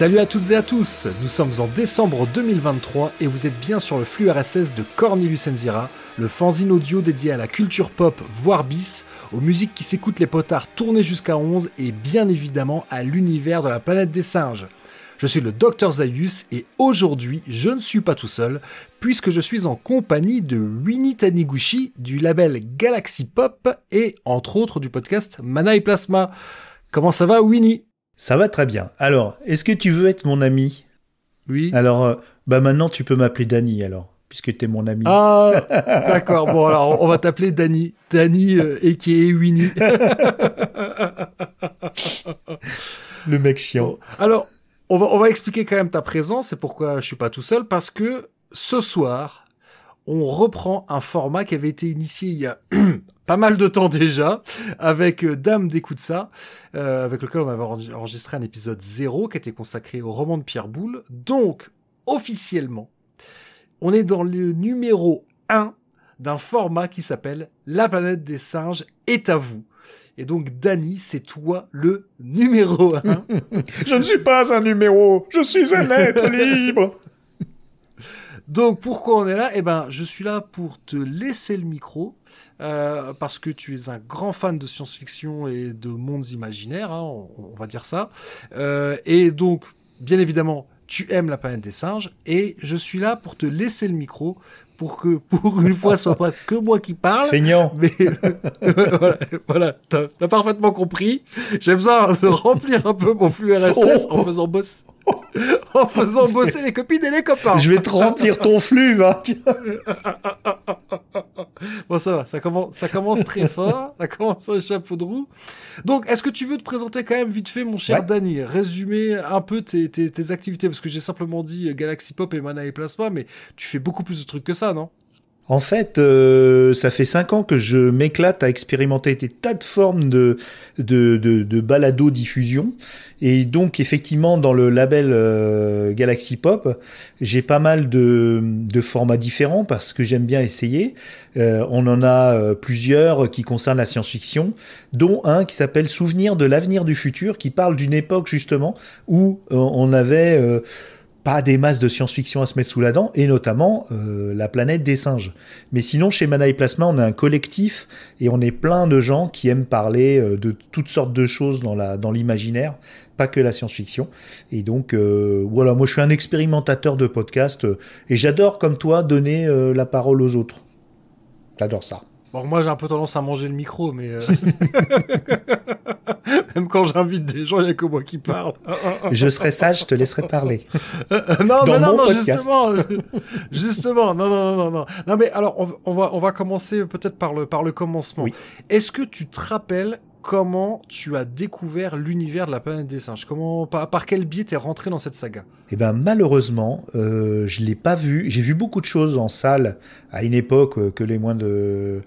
Salut à toutes et à tous, nous sommes en décembre 2023 et vous êtes bien sur le flux RSS de Cornelius Enzira, le fanzine audio dédié à la culture pop, voire bis, aux musiques qui s'écoutent les potards tournés jusqu'à 11 et bien évidemment à l'univers de la planète des singes. Je suis le Dr Zayus et aujourd'hui je ne suis pas tout seul puisque je suis en compagnie de Winnie Taniguchi du label Galaxy Pop et entre autres du podcast Mana et Plasma. Comment ça va Winnie? Ça va très bien. Alors, est-ce que tu veux être mon ami? Oui. Alors, euh, bah maintenant tu peux m'appeler Danny alors, puisque tu es mon ami. Ah, d'accord. Bon, alors on va t'appeler Danny. Danny euh, et qui est Winnie. Le mec chiant. alors, on va, on va expliquer quand même ta présence et pourquoi je suis pas tout seul, parce que ce soir, on reprend un format qui avait été initié il y a pas mal de temps déjà avec euh, Dame d'écoute ça, euh, avec lequel on avait enregistré un épisode 0 qui était consacré au roman de Pierre Boulle. Donc, officiellement, on est dans le numéro 1 d'un format qui s'appelle La planète des singes est à vous. Et donc, Dany, c'est toi le numéro 1. je ne suis pas un numéro, je suis un être libre. Donc pourquoi on est là? Eh ben, je suis là pour te laisser le micro euh, parce que tu es un grand fan de science-fiction et de mondes imaginaires, hein, on, va dire ça. Euh, et donc, bien évidemment, tu aimes la planète des singes et je suis là pour te laisser le micro pour que pour une fois ce soit pas que moi qui parle. Feignant. Mais voilà, voilà t'as as parfaitement compris. J'ai besoin de remplir un peu mon flux RSS en faisant bosser en faisant bosser les copines et les copains. Je vais te remplir ton flux, hein, bon, ça va, ça commence, ça commence très fort, ça commence sur les chapeaux de roue. Donc, est-ce que tu veux te présenter quand même vite fait, mon cher Danny Résumer un peu tes, tes, tes activités, parce que j'ai simplement dit Galaxy Pop et Mana et Plasma, mais tu fais beaucoup plus de trucs que ça, non? En fait, euh, ça fait cinq ans que je m'éclate à expérimenter des tas de formes de, de, de, balado-diffusion. Et donc, effectivement, dans le label euh, Galaxy Pop, j'ai pas mal de, formats différents parce que j'aime bien essayer. Euh, on en a plusieurs qui concernent la science-fiction, dont un qui s'appelle Souvenir de l'avenir du futur, qui parle d'une époque justement où on avait pas des masses de science-fiction à se mettre sous la dent, et notamment euh, la planète des singes. Mais sinon, chez Mana Plasma, on a un collectif et on est plein de gens qui aiment parler euh, de toutes sortes de choses dans la dans l'imaginaire, pas que la science-fiction. Et donc, euh, voilà, moi je suis un expérimentateur de podcast et j'adore, comme toi, donner la parole aux autres. J'adore ça. Bon, moi j'ai un peu tendance à manger le micro, mais euh, même quand j'invite des gens, il n'y a que moi qui parle. je serai sage, je te laisserai parler. Euh, non, non, non, non, justement, justement, non, non, non, non, non. mais alors on, va on va commencer peut-être par le par le commencement. Est-ce que tu te rappelles comment tu as découvert l'univers de la planète des singes? Comment, par, quel biais t'es rentré dans cette saga? Eh ben malheureusement, euh, je l'ai pas vu. J'ai vu beaucoup de choses en salle à une époque euh, que les moins de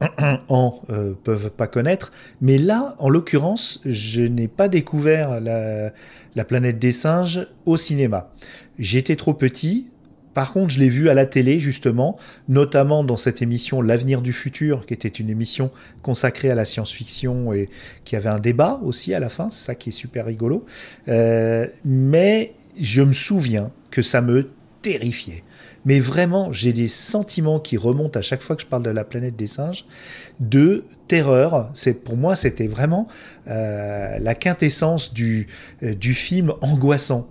ans euh, peuvent pas connaître. Mais là, en l'occurrence, je n'ai pas découvert la, la planète des singes au cinéma. J'étais trop petit, par contre, je l'ai vu à la télé, justement, notamment dans cette émission L'avenir du futur, qui était une émission consacrée à la science-fiction et qui avait un débat aussi à la fin, c'est ça qui est super rigolo. Euh, mais je me souviens que ça me terrifiait. Mais vraiment, j'ai des sentiments qui remontent à chaque fois que je parle de la planète des singes, de terreur. C'est pour moi, c'était vraiment euh, la quintessence du euh, du film angoissant.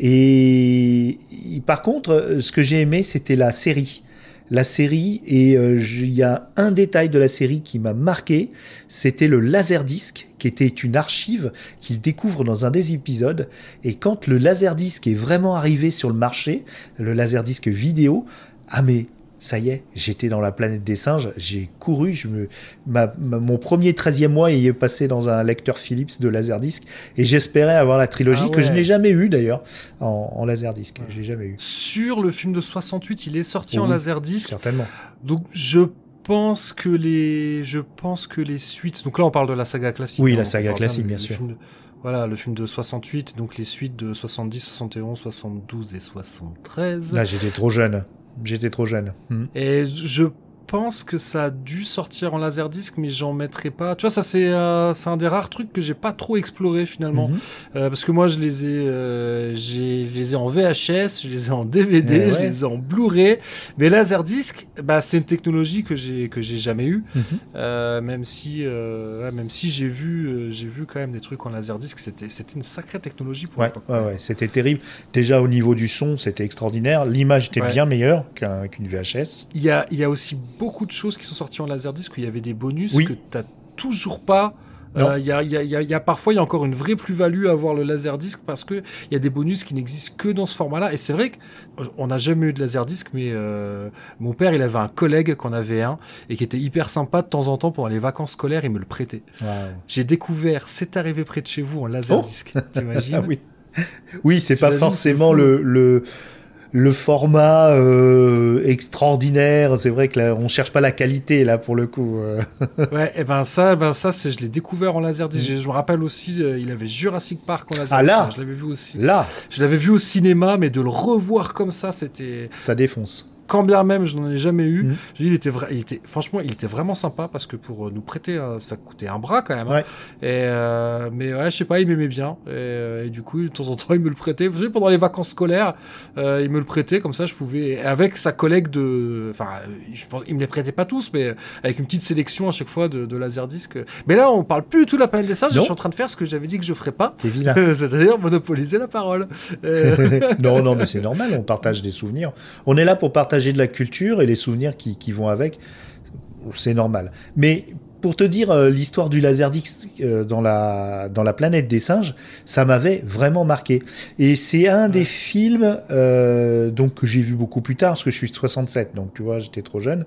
Et par contre, ce que j'ai aimé, c'était la série la série et euh, il y a un détail de la série qui m'a marqué, c'était le laserdisc qui était une archive qu'il découvre dans un des épisodes et quand le laserdisc est vraiment arrivé sur le marché, le laserdisc vidéo, ah mais ça y est, j'étais dans la planète des singes, j'ai couru, je me, mon premier 13e mois est passé dans un lecteur Philips de Laserdisc et j'espérais avoir la trilogie ah que je n'ai jamais eue d'ailleurs en, en Laserdisc, j'ai jamais eu. Sur le film de 68, il est sorti en Laserdisc. Certainement. Donc je pense que les je pense que les suites donc là on parle de la saga classique. Oui, hein, la saga classique bien sûr. voilà, le film de 68, donc les suites de 70, 71, 72 et 73. Là, j'étais trop jeune. J'étais trop jeune. Hmm. Et je pense que ça a dû sortir en laserdisc, mais j'en mettrai pas. Tu vois, ça c'est euh, c'est un des rares trucs que j'ai pas trop exploré finalement, Mhm. Euh, parce que moi je les ai, euh, j'ai, les ai en VHS, je les ai en DVD, Eh je ouais. les ai en Blu-ray. Mais laserdisc, bah c'est une technologie que j'ai que j'ai jamais eue, Mhm. Euh, même si ouais, même si j'ai vu j'ai vu quand même des trucs en laserdisc, c'était c'était une sacrée technologie pour Ouais, l'époque. ouais, ouais, c'était terrible. Déjà au niveau du son, c'était extraordinaire. L'image était bien meilleure qu'un- qu'une VHS. Il y a, il y a aussi beaucoup de choses qui sont sorties en laserdisc où il y avait des bonus Oui. que tu toujours pas. Non. Euh, Il y, a, il y, a, il y a- il y a parfois il y a encore une vraie plus-value à avoir le laserdisc parce que il y a des bonus qui n'existent que dans ce format-là. Et c'est vrai qu'on n'a jamais eu de laserdisc, mais euh, mon père il avait un collègue qu'on avait un et qui était hyper sympa de temps en temps pendant les vacances scolaires, il me le prêtait. J'ai découvert C'est arrivé près de chez vous en laserdisc. T'imagines Ah oui. Oui, c'est pas forcément le, le, le format euh, extraordinaire. C'est vrai que là, on cherche pas la qualité là pour le coup. euh. Ouais, et ben ça, ben ça, c'est, je l'ai découvert en laserdisc. Je, je me rappelle aussi, euh, il avait Jurassic Park en laserdisc. Ah là Je l'avais vu aussi. Là, Je l'avais vu au cinéma, mais de le revoir comme ça, c'était. ça défonce. Quand bien même, je n'en ai jamais eu. Je dis, il était vrai, il était, franchement, il était vraiment sympa parce que pour euh, nous prêter, ça coûtait un bras quand même. hein. Ouais. Et euh, mais ouais, je sais pas, il m'aimait bien. Et, euh, et du coup, de temps en temps, il me le prêtait. Vous savez, pendant les vacances scolaires, euh, il me le prêtait comme ça, je pouvais, avec sa collègue de, enfin, je pense, il me les prêtait pas tous, mais avec une petite sélection à chaque fois de, de laserdisc. Mais là, on parle plus du tout de la planète des singes. Je suis en train de faire ce que j'avais dit que je ferais pas, c'est-à-dire monopoliser la parole. Non, non, mais c'est normal, on partage des souvenirs. On est là pour partager de la culture et les souvenirs qui, qui vont avec. C'est normal. Mais pour te dire euh, l'histoire du laserdisc euh, dans, la, dans la planète des singes, ça m'avait vraiment marqué. Et c'est un des films euh, donc, que j'ai vu beaucoup plus tard, parce que je suis de 67, donc tu vois, j'étais trop jeune,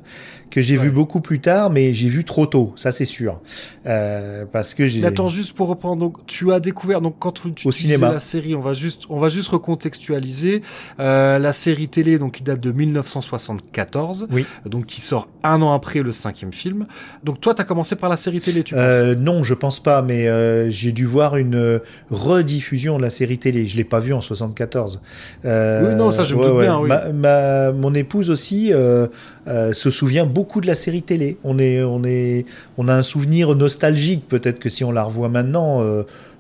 que j'ai Ouais. vu beaucoup plus tard, mais j'ai vu trop tôt, ça c'est sûr. Euh, parce que j'ai... Attends, juste pour reprendre, donc tu as découvert, donc quand tu, tu Au cinéma. la série, on va juste, on va juste recontextualiser la série télé, donc qui date de 1974, Oui. donc qui sort un an après le cinquième film. Donc toi, t'as commencé par la série télé, tu penses? Euh, non, je pense pas, mais euh, j'ai dû voir une rediffusion de la série télé. Je l'ai pas vue en 74. Euh, Oui, non, ça, je me doute bien, oui. Ma, ma- mon épouse aussi se souvient beaucoup de la série télé. On est, on est, on a un souvenir nostalgique. Peut-être que si on la revoit maintenant,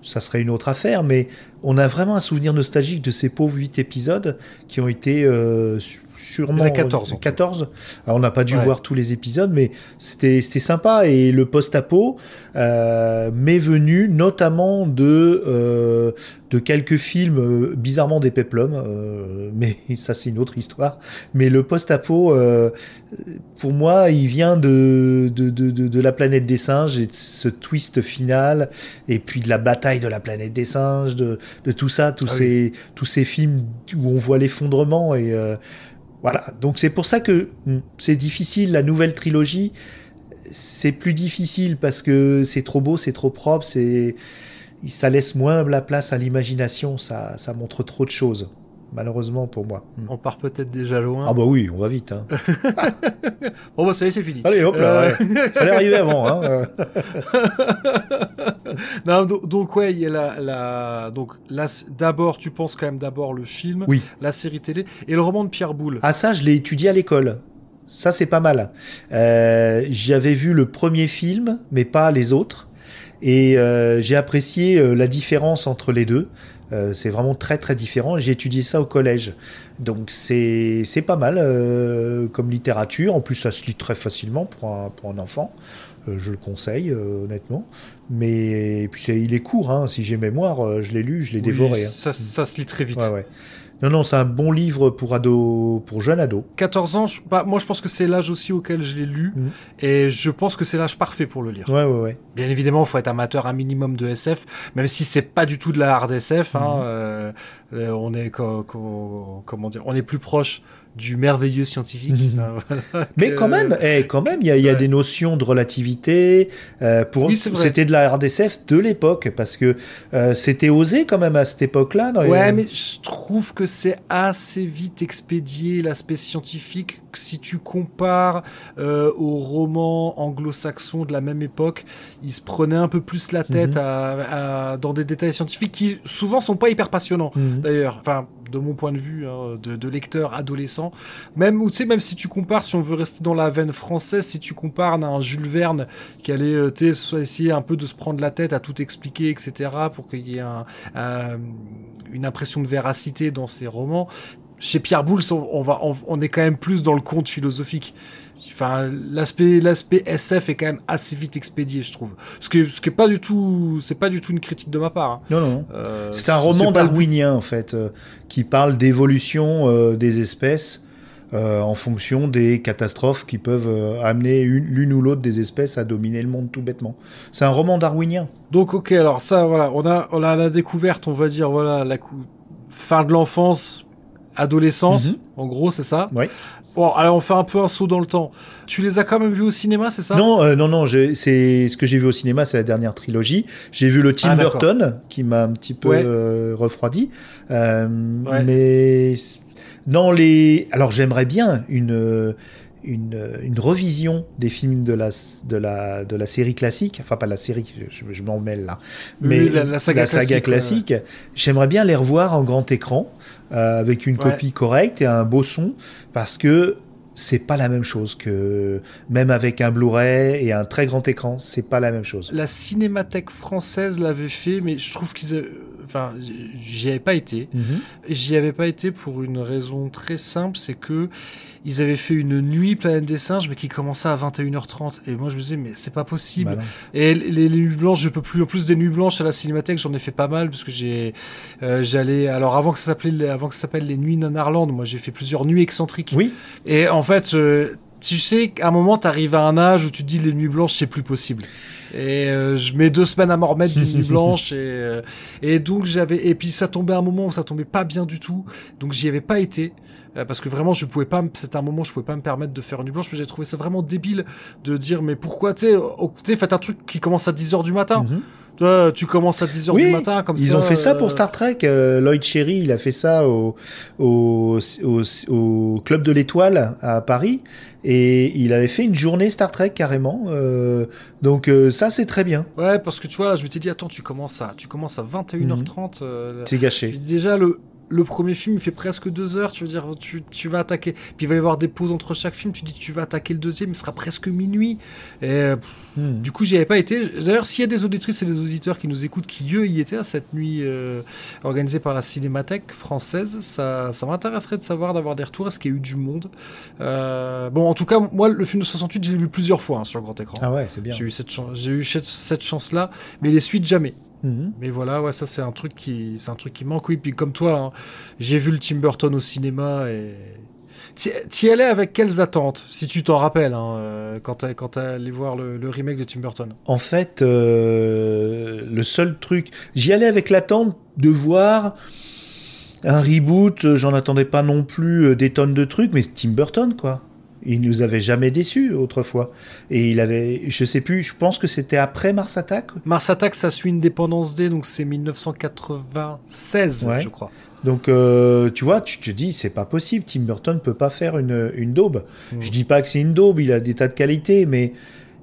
ça serait une autre affaire, mais on a vraiment un souvenir nostalgique de ces pauvres huit épisodes qui ont été euh, sûrement Il y en a 14, en tout. 14. Alors, on n'a pas dû Ouais. voir tous les épisodes, mais c'était c'était sympa et le post-apo euh, m'est venu notamment de euh, de quelques films euh, bizarrement des peplums, euh, mais ça c'est une autre histoire. Mais le post-apo, euh, pour moi, il vient de de, de, de de la planète des singes et de ce twist final et puis de la bataille de la planète des singes, de de tout ça, tous Ah oui. ces tous ces films où on voit l'effondrement et euh, voilà, donc c'est pour ça que hmm, c'est difficile, la nouvelle trilogie, c'est plus difficile parce que c'est trop beau, c'est trop propre, c'est ça laisse moins la place à l'imagination, ça, ça montre trop de choses, malheureusement pour moi. Hmm. On part peut-être déjà loin. Ah bah oui, on va vite. Hein. Bon, bah ça y est, c'est fini. Allez, hop là, Euh, ouais. fallait arriver avant. Hein. non, donc, donc, ouais, il y a la, la donc d'abord, tu penses quand même d'abord le film, Oui. la série télé et le roman de Pierre Boulle. Ah ça, je l'ai étudié à l'école. Ça, c'est pas mal. Euh, J'avais vu le premier film, mais pas les autres. Et euh, j'ai apprécié euh, la différence entre les deux. Euh, c'est vraiment très très différent. J'ai étudié ça au collège. Donc c'est c'est pas mal euh, comme littérature. En plus, ça se lit très facilement pour un, pour un enfant. Euh, je le conseille, honnêtement. Mais et puis c'est- il est court. Hein. Si j'ai mémoire, je l'ai lu, je l'ai Oui, dévoré. hein. Ça, ça se lit très vite. Ouais, ouais. Non, non, c'est un bon livre pour ado, pour jeune ado. 14 ans, je- bah, moi je pense que c'est l'âge aussi auquel je l'ai lu, Mhm. et je pense que c'est l'âge parfait pour le lire. Ouais, ouais, ouais. Bien évidemment, il faut être amateur un minimum de SF, même si c'est pas du tout de la hard SF. hein, Mhm. euh, euh, on est comment dire, on est plus proche du merveilleux scientifique. Mhm. voilà, Mais que- quand même, eh, quand même, il y a, il y a Ouais. des notions de relativité. euh, pour Oui, c'était de la RDSF de l'époque parce que euh, c'était osé quand même à cette époque-là. les- Ouais, mais je trouve que c'est assez vite expédié l'aspect scientifique. Si tu compares euh, aux romans anglo-saxons de la même époque, ils se prenaient un peu plus la tête Mhm. à, à- dans des détails scientifiques qui souvent sont pas hyper passionnants Mhm. d'ailleurs. Enfin, de mon point de vue, hein, de, de lecteur adolescent. Même, ou tu sais, même si tu compares, si on veut rester dans la veine française, si tu compares à un Jules Verne qui allait, euh, essayer un peu de se prendre la tête à tout expliquer, etc., pour qu'il y ait un, un- une impression de véracité dans ses romans. Chez Pierre Boulle, on, on va, on, on est quand même plus dans le conte philosophique. Enfin, l'aspect, l'aspect SF est quand même assez vite expédié, je trouve. Ce qui, ce qui est pas du tout, c'est pas du tout une critique de ma part. hein. Non, non. Euh, C'est un roman darwinien en fait, euh, qui parle d'évolution euh, des espèces en fonction des catastrophes qui peuvent amener une- l'une ou l'autre des espèces à dominer le monde tout bêtement. C'est un roman darwinien. Donc ok, alors ça, voilà, on a, on a la découverte, on va dire, voilà, la fin de l'enfance, adolescence, Mhm. en gros, c'est ça. Ouais. Bon, alors on fait un peu un saut dans le temps. Tu les as quand même vus au cinéma, c'est ça Non, euh, non, non. C'est ce que j'ai vu au cinéma, c'est la dernière trilogie. J'ai vu le Tim Ah. Burton qui m'a un petit peu Ouais. euh, refroidi. Euh, Ouais. Mais dans les, alors j'aimerais bien une une, une revision des films de la de la de la série classique. Enfin pas la série, je, je m'en mêle là. Oui, Mais la- la saga classique, classique, j'aimerais bien les revoir en grand écran euh, avec une Ouais. copie correcte et un beau son parce que c'est pas la même chose que même avec un Blu-ray et un très grand écran, c'est pas la même chose. La Cinémathèque française l'avait fait, mais je trouve qu'ils, enfin, j'y avais pas été. Mhm. J'y avais pas été pour une raison très simple, c'est que ils avaient fait une nuit Planète des Singes, mais qui commençait à 21h30. Et moi, je me disais, mais c'est pas possible. Bah. Et les, les nuits blanches, je peux plus. En plus des nuits blanches à la cinémathèque, j'en ai fait pas mal parce que j'ai, euh, j'allais. Alors avant que ça s'appelait, avant que ça s'appelle les nuits Nanarland, moi j'ai fait plusieurs nuits excentriques. Oui, Et en fait, euh, tu sais qu'à un moment, t'arrives à un âge où tu te dis les nuits blanches, c'est plus possible. Et euh, je mets deux semaines à m'en remettre d'une nuit blanche et, euh, et donc j'avais et puis ça tombait à un moment où ça tombait pas bien du tout donc j'y avais pas été euh, parce que vraiment je pouvais pas c'était un moment où je pouvais pas me permettre de faire une nuit blanche mais j'ai trouvé ça vraiment débile de dire mais pourquoi tu sais tu faites un truc qui commence à 10h du matin Mhm. Toi, tu commences à 10h Oui, du matin comme ils ça ont fait ça pour euh, Star Trek. Euh, Lloyd Cherry, il a fait ça au, au, au, au Club de l'Étoile à Paris. Et il avait fait une journée Star Trek carrément. Euh, donc ça, c'est très bien. Ouais, parce que tu vois, je m'étais dit attends, tu commences à tu commences à 21h30 euh, C'est gâché. dis déjà, le, le premier film il fait presque deux heures, tu veux dire, tu, tu vas attaquer. Puis il va y avoir des pauses entre chaque film, tu dis tu vas attaquer le deuxième, il sera presque minuit. Et euh, Hmm. du coup, j'y avais pas été. D'ailleurs, s'il y a des auditrices et des auditeurs qui nous écoutent, qui eux y étaient à cette nuit euh, organisée par la Cinémathèque française, ça, ça m'intéresserait de savoir, d'avoir des retours. Est-ce qu'il y a eu du monde? Euh, Bon, en tout cas, moi, le film de 68, je l'ai vu plusieurs fois hein, sur grand écran. Ah ouais, c'est bien. J'ai eu cette chance, j'ai eu cette, cette chance-là, mais les suites jamais. Mhm. Mais voilà, ouais, ça c'est un truc qui, c'est un truc qui manque. Oui, puis comme toi, hein, j'ai vu le Tim Burton au cinéma et T'y- allais avec quelles attentes, si tu t'en rappelles, hein, euh, quand t'es quand allé voir le, le remake de Tim Burton? En fait, euh, le seul truc, j'y allais avec l'attente de voir un reboot. euh, J'en attendais pas non plus des tonnes de trucs, mais Tim Burton, quoi. Il nous avait jamais déçus autrefois. Et il avait, je sais plus, je pense que c'était après Mars Attack. Mars Attack, ça suit Independence Day, donc c'est 1996, Ouais. je crois. Donc, euh, tu vois, tu te dis, c'est pas possible. Tim Burton peut pas faire une, une daube. Mm. Je dis pas que c'est une daube, il a des tas de qualités, mais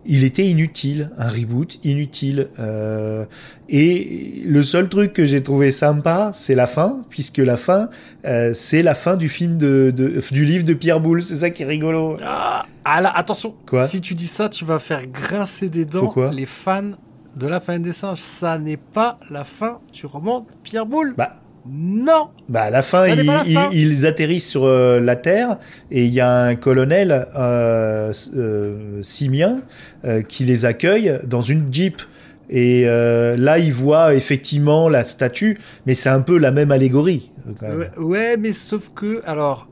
il était inutile, un reboot inutile. Euh, et le seul truc que j'ai trouvé sympa, c'est la fin, puisque la fin, euh, c'est la fin du film de, de- du livre de Pierre Boulle. C'est ça qui est rigolo. Ah, ah là, attention, Quoi si tu dis ça, tu vas faire grincer des dents Pourquoi les fans de la fin des singes. Ça n'est pas la fin du roman de Pierre Boulle. Bah, Non Bah à la fin, ils, pas la fin. ils- ils atterrissent sur euh, la Terre et il y a un colonel euh, euh, simien qui les accueille dans une Jeep. Et là, il voit effectivement la statue, mais c'est un peu la même allégorie. quand même. Ouais, ouais, mais sauf que, alors,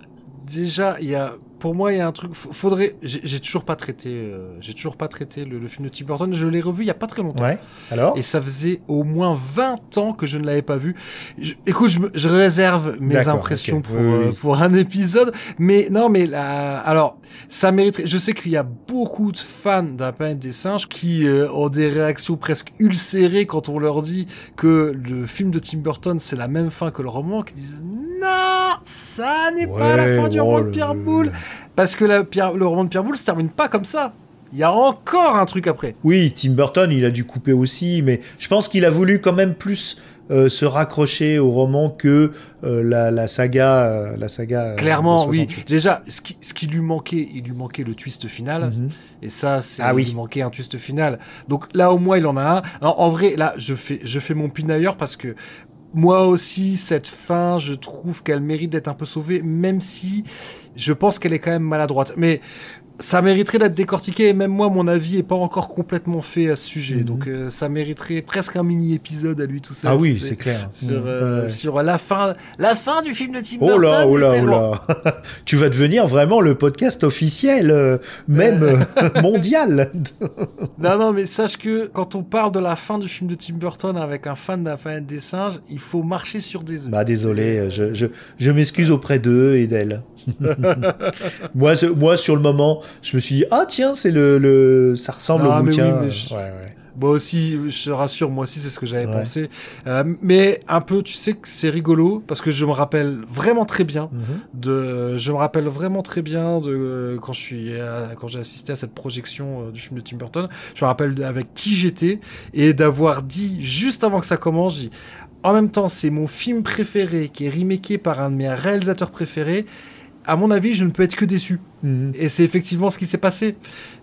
déjà, il y a, pour moi, il y a un truc, faudrait, j'ai toujours pas traité, euh, j'ai toujours pas traité le, le film de Tim Burton, je l'ai revu il y a pas très longtemps. Ouais. Alors Et ça faisait au moins 20 ans que je ne l'avais pas vu. Je- écoute, je, me- je réserve mes impressions pour, Oui, oui. euh, pour un épisode. Mais non, mais là, alors, ça mériterait. Je sais qu'il y a beaucoup de fans de la planète des singes qui euh, ont des réactions presque ulcérées quand on leur dit que le film de Tim Burton, c'est la même fin que le roman, qui disent non ça n'est pas la fin du roman de Pierre Boulle. Parce que la, Pierre, le roman de Pierre Boulle se termine pas comme ça. Il y a encore un truc après. Oui, Tim Burton, il a dû couper aussi, mais je pense qu'il a voulu quand même plus euh, se raccrocher au roman que euh, la, saga, euh, la saga. Clairement, oui. Déjà, ce qui, ce qui, lui manquait, il lui manquait le twist final, mhm. et ça, c'est ah, oui. lui manquait un twist final. Donc là, au moins, il en a un. en vrai, là, je fais, je fais mon pin ailleurs parce que moi aussi, cette fin, je trouve qu'elle mérite d'être un peu sauvée, même si je pense qu'elle est quand même maladroite. Mais ça mériterait d'être décortiqué et même moi mon avis est pas encore complètement fait à ce sujet. Mhm. donc euh, ça mériterait presque un mini épisode à lui tout seul ah oui c'est clair. sur, mhm. euh, sur la fin la fin du film de Tim Burton oh là oh là oh là. Tu vas devenir vraiment le podcast officiel euh, même mondial. Non non mais sache que quand on parle de la fin du film de Tim Burton avec un fan de la planète des singes il faut marcher sur des œufs. Bah désolé je, je, je m'excuse auprès d'eux et d'elle moi, moi, sur le moment, je me suis dit, ah tiens, c'est le, le, ça ressemble au bouquin. Moi aussi, je te rassure, moi aussi, c'est ce que j'avais pensé. Euh, mais un peu, tu sais que c'est rigolo parce que je me rappelle vraiment très bien mhm. de, je me rappelle vraiment très bien de quand je suis, quand j'ai assisté à cette projection euh, du film de Tim Burton. Je me rappelle avec qui j'étais et d'avoir dit juste avant que ça commence, j'ai en même temps, c'est mon film préféré qui est remaké par un de mes réalisateurs préférés à mon avis, je ne peux être que déçu. Mhm. Et c'est effectivement ce qui s'est passé.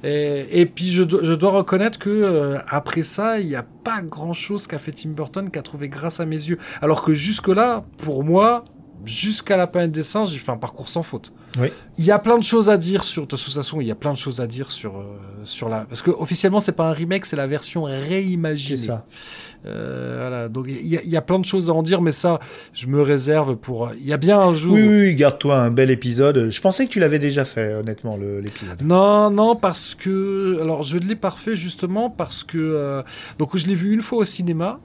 Et, puis je, dois reconnaître que euh, après ça, il n'y a pas grand chose qu'a fait Tim Burton qu'a trouvé grâce à mes yeux. Alors que jusque-là, pour moi, jusqu'à la planète des singes, j'ai fait un parcours sans faute. Oui. Il y a plein de choses à dire sur. De toute façon, il y a plein de choses à dire sur euh, sur la. Parce que officiellement, c'est pas un remake, c'est la version réimaginée. C'est ça. Euh, voilà. Donc il y, a plein de choses à en dire, mais ça, je me réserve pour. Il y a bien un jour. Oui, oui, garde-toi un bel épisode. Je pensais que tu l'avais déjà fait, honnêtement, l'épisode. Non, non, parce que. Alors, je l'ai parfait justement parce que. Euh, donc, je l'ai vu une fois au cinéma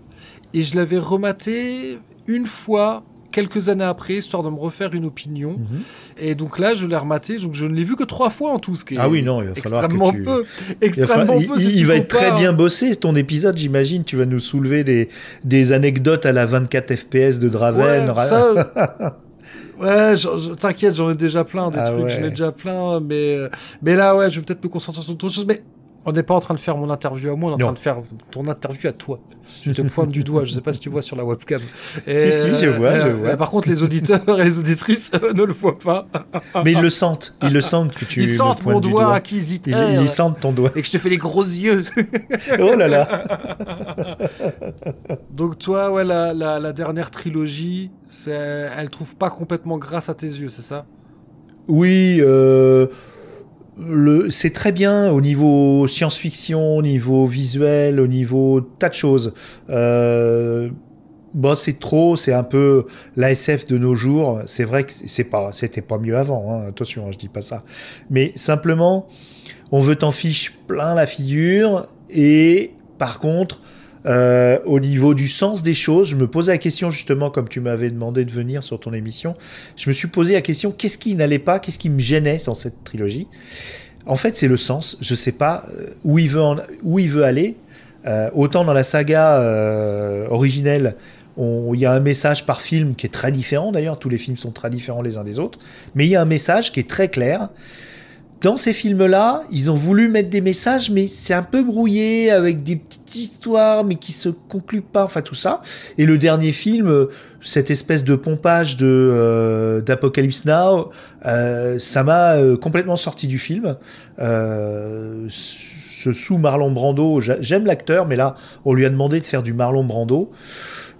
et je l'avais rematé une fois quelques années après, histoire de me refaire une opinion. Mhm. Et donc là, je l'ai rematé, donc je ne l'ai vu que trois fois en tout, ce qui est ah oui, non, il va extrêmement que tu... peu. Extrêmement il, peu. il, va être très bien bossé, ton épisode, j'imagine. Tu vas nous soulever des, des anecdotes à la 24 FPS de Draven. Ouais, ça... Ouais, t'inquiète, j'en ai déjà plein des ah trucs, j'en ai déjà plein, mais mais là ouais, je vais peut-être me concentrer sur autre chose, mais on n'est pas en train de faire mon interview à moi, on est en train de faire ton interview à toi. Je te pointe du doigt, je ne sais pas si tu vois sur la webcam. si, si, je vois, je vois. par contre, les auditeurs et les auditrices ne le voient pas. Mais ils le sentent, ils le sentent que tu Ils sentent mon doigt, acquisiteur. Ils, ils, sentent ton doigt. Et que je te fais les gros yeux. oh là là. Donc toi, ouais, la, la, la dernière trilogie, elle trouve pas complètement grâce à tes yeux, c'est ça? Oui, euh c'est très bien au niveau science-fiction, au niveau visuel, au niveau tas de choses. Euh, bon, c'est trop, c'est un peu l'ASF de nos jours. C'est vrai que c'est pas, c'était pas mieux avant. Hein. Attention, hein, je dis pas ça. Mais simplement, on veut t'en fiche plein la figure et par contre, euh, au niveau du sens des choses, je me posais la question justement, comme tu m'avais demandé de venir sur ton émission, je me suis posé la question qu'est-ce qui n'allait pas, qu'est-ce qui me gênait dans cette trilogie? En fait, c'est le sens. Je sais pas euh, où il veut, où il veut aller. Euh, autant dans la saga originelle, il y a un message par film qui est très différent d'ailleurs, tous les films sont très différents les uns des autres, mais il y a un message qui est très clair dans ces films-là, ils ont voulu mettre des messages, mais c'est un peu brouillé avec des petites histoires, mais qui se concluent pas, enfin tout ça. Et le dernier film, cette espèce de pompage de euh, d'Apocalypse Now, euh, ça m'a euh, complètement sorti du film. ce sous Marlon Brando, j'aime l'acteur, mais là, on lui a demandé de faire du Marlon Brando.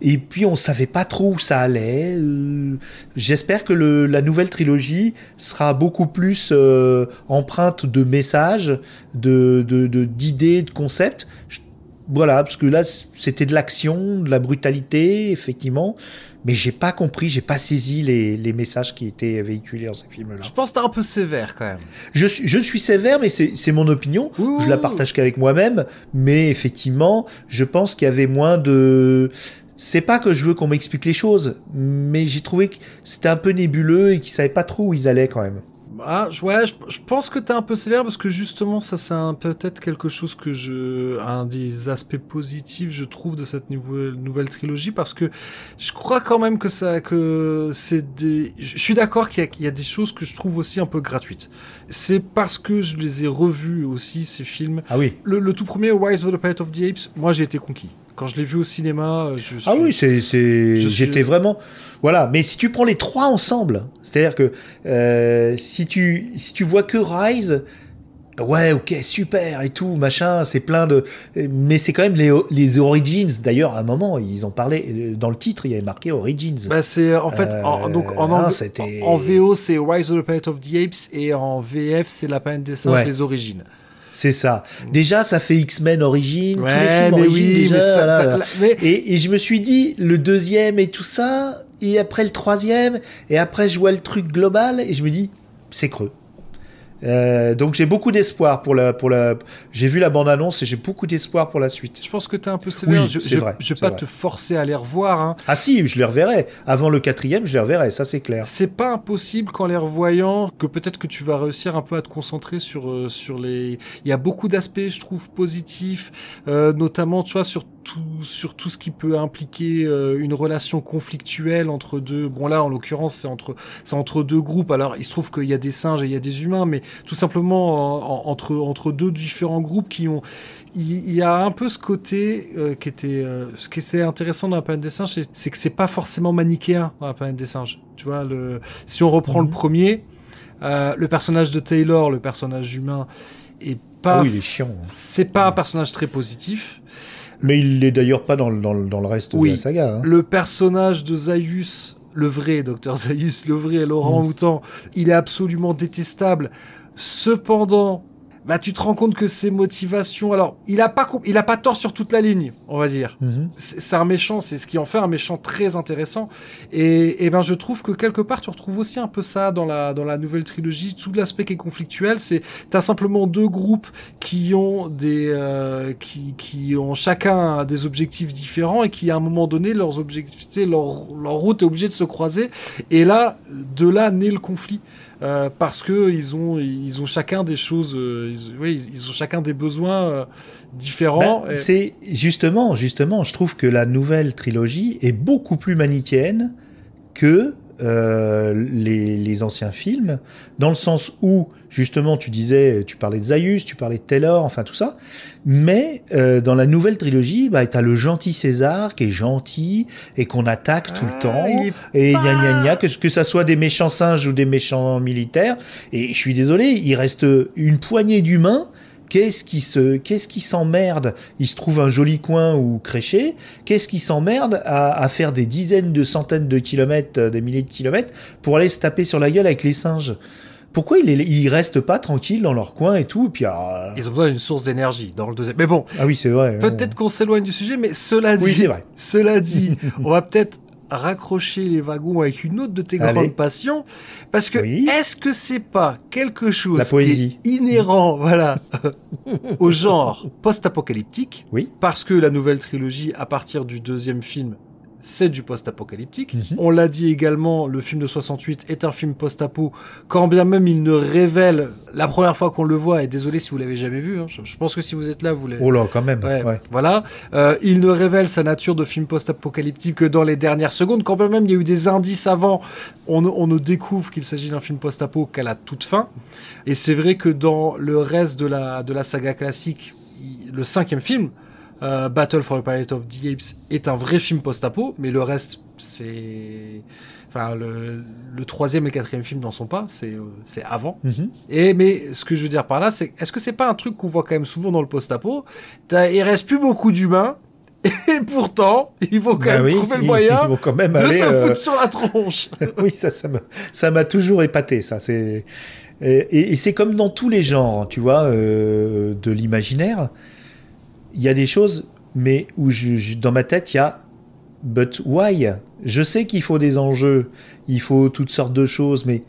Et puis on savait pas trop où ça allait. Euh, j'espère que la nouvelle trilogie sera beaucoup plus euh, empreinte de messages, de d'idées, de, concepts. voilà, parce que là c'était de l'action, de la brutalité, effectivement. Mais j'ai pas compris, j'ai pas saisi les, messages qui étaient véhiculés dans ces films-là. Je pense que t'es un peu sévère quand même. Je suis, je suis sévère, mais c'est mon opinion. Je la partage qu'avec moi-même. Mais effectivement, je pense qu'il y avait moins de c'est pas que je veux qu'on m'explique les choses, mais j'ai trouvé que c'était un peu nébuleux et qu'ils savaient pas trop où ils allaient quand même. Ah, je- ouais, je, je pense que t'es un peu sévère parce que justement, ça, c'est peut-être quelque chose que je, un des aspects positifs, je trouve, de cette nouvelle, nouvelle trilogie parce que je crois quand même que ça, que c'est des, je suis d'accord qu'il y, a- il y a des choses que je trouve aussi un peu gratuites. C'est parce que je les ai revus aussi, ces films. Ah oui. Le, le tout premier, Rise of the Planet of the Apes, moi, j'ai été conquis. Quand je l'ai vu au cinéma, je suis... Ah oui, c'est, c'est, j'étais suis- vraiment, voilà. Mais si tu prends les trois ensemble, c'est-à-dire que euh, si tu, si tu vois que Rise, ouais, ok, super et tout, machin, c'est plein de, mais c'est quand même les, les Origins. D'ailleurs, à un moment, ils en parlaient euh, dans le titre, il y avait marqué Origins. Bah c'est en fait en, Euh, donc en, ang- en, en VO c'est Rise of the Planet of the Apes et en VF c'est La planète des singes Ouais. les origines. C'est ça. Déjà, ça fait X-Men Origins, tous les Ouais films mais Origins oui déjà, mais, ça, là, t'as- là. là- mais- Et, et je me suis dit, le deuxième et tout ça, et après le troisième, et après je vois le truc global, et je me dis, c'est creux. Euh, donc j'ai beaucoup d'espoir pour la pour la j'ai vu la bande annonce et j'ai beaucoup d'espoir pour la suite. je pense que t'es un peu sévère. Oui, je, c'est je, vrai, je vais pas vrai. te forcer à les revoir. Hein. Ah si, je les reverrai. Avant le quatrième, je les reverrai, ça c'est clair. C'est pas impossible qu'en les revoyant, que peut-être que tu vas réussir un peu à te concentrer sur euh, sur les. Il y a beaucoup d'aspects, je trouve, positifs, euh, notamment, tu vois, sur tout sur tout ce qui peut impliquer euh, une relation conflictuelle entre deux. Bon là, en l'occurrence, c'est entre c'est entre deux groupes. Alors, il se trouve qu'il y a des singes et il y a des humains, mais tout simplement en- en- entre entre deux différents groupes qui ont. Il y a un peu ce côté euh, qui était euh, ce qui est intéressant dans la planète des singes, c'est- que c'est pas forcément manichéen dans la planète des singes. Tu vois, le si on reprend Mhm. le premier, euh, le personnage de Taylor, le personnage humain, est pas Ah oui, il est chiant. c'est pas un personnage très positif. Mais il l'est d'ailleurs pas dans, le- dans, le- dans le reste Oui. de la saga. hein. Le personnage de Zaius, le vrai docteur Zaius, le vrai Laurent Mm. Houtan, il est absolument détestable. Cependant, bah tu te rends compte que ses motivations, alors il a pas il a pas tort sur toute la ligne, on va dire. Mhm. C'est c'est un méchant, c'est ce qui en fait un méchant très intéressant. Et, et ben je trouve que quelque part tu retrouves aussi un peu ça dans la dans la nouvelle trilogie. Tout l'aspect qui est conflictuel, c'est t'as simplement deux groupes qui ont des euh, qui qui ont chacun des objectifs différents et qui à un moment donné leurs objectifs, leur leur route est obligée de se croiser. Et là de là naît le conflit. Euh, parce que ils ont ils ont chacun des choses euh, ils, oui, ils ont chacun des besoins euh, différents Ben, Et- C'est justement, justement, je trouve que la nouvelle trilogie est beaucoup plus manichéenne que euh, les, les anciens films, dans le sens où, justement, tu disais, tu parlais de Zaius, tu parlais de Taylor, enfin tout ça, mais euh, dans la nouvelle trilogie, bah, tu as le gentil César qui est gentil et qu'on attaque tout le Ah, temps. Et pas- gna gna gna, que, que ça soit des méchants singes ou des méchants militaires. Et je suis désolé, il reste une poignée d'humains. Qu'est-ce qui se, qu'est-ce qui s'emmerde? Il se trouve un joli coin ou créché. Qu'est-ce qui s'emmerde à, à faire des dizaines de centaines de kilomètres, euh, des milliers de kilomètres pour aller se taper sur la gueule avec les singes? Pourquoi ils, ils restent pas tranquilles dans leur coin et tout? Et puis alors, euh, Ils ont besoin d'une source d'énergie dans le deuxième. Mais bon, ah oui c'est vrai. peut-être qu'on s'éloigne du sujet, mais cela dit, Oui c'est vrai. cela dit, on va peut-être raccrocher les wagons avec une autre de tes Allez. grandes passions, parce que Oui. est-ce que c'est pas quelque chose La poésie. qui est inhérent, voilà, au genre post-apocalyptique, Oui. parce que la nouvelle trilogie, à partir du deuxième film, c'est du post-apocalyptique. Mhm. On l'a dit également, le film de 68 est un film post-apo, quand bien même il ne révèle la première fois qu'on le voit, et désolé si vous l'avez jamais vu, hein, je, pense que si vous êtes là, vous l'avez. Oh là quand même. Ouais, ouais. voilà. Euh, il ne révèle sa nature de film post-apocalyptique que dans les dernières secondes. Quand bien même il y a eu des indices avant, on, ne- on ne découvre qu'il s'agit d'un film post-apo qu'à la toute fin. Et c'est vrai que dans le reste de la, de la saga classique, le cinquième film, euh, Battle for the Planet of the Apes, est un vrai film post-apo, mais le reste, c'est... Enfin, le, le troisième et le quatrième film n'en sont pas, c'est euh, avant. Mhm. Et mais ce que je veux dire par là, c'est est-ce que c'est pas un truc qu'on voit quand même souvent dans le post-apo? Il reste plus beaucoup d'humains et pourtant il faut quand Bah même oui, trouver le ils- moyen ils vont quand même de aller, se euh, foutre sur la tronche. oui, ça, ça m'a, toujours épaté, ça. C'est, et c'est comme dans tous les genres, tu vois, euh, de l'imaginaire. Il y a des choses, mais où je, dans ma tête, il y a but why? Je sais qu'il faut des enjeux, il faut toutes sortes de choses, mais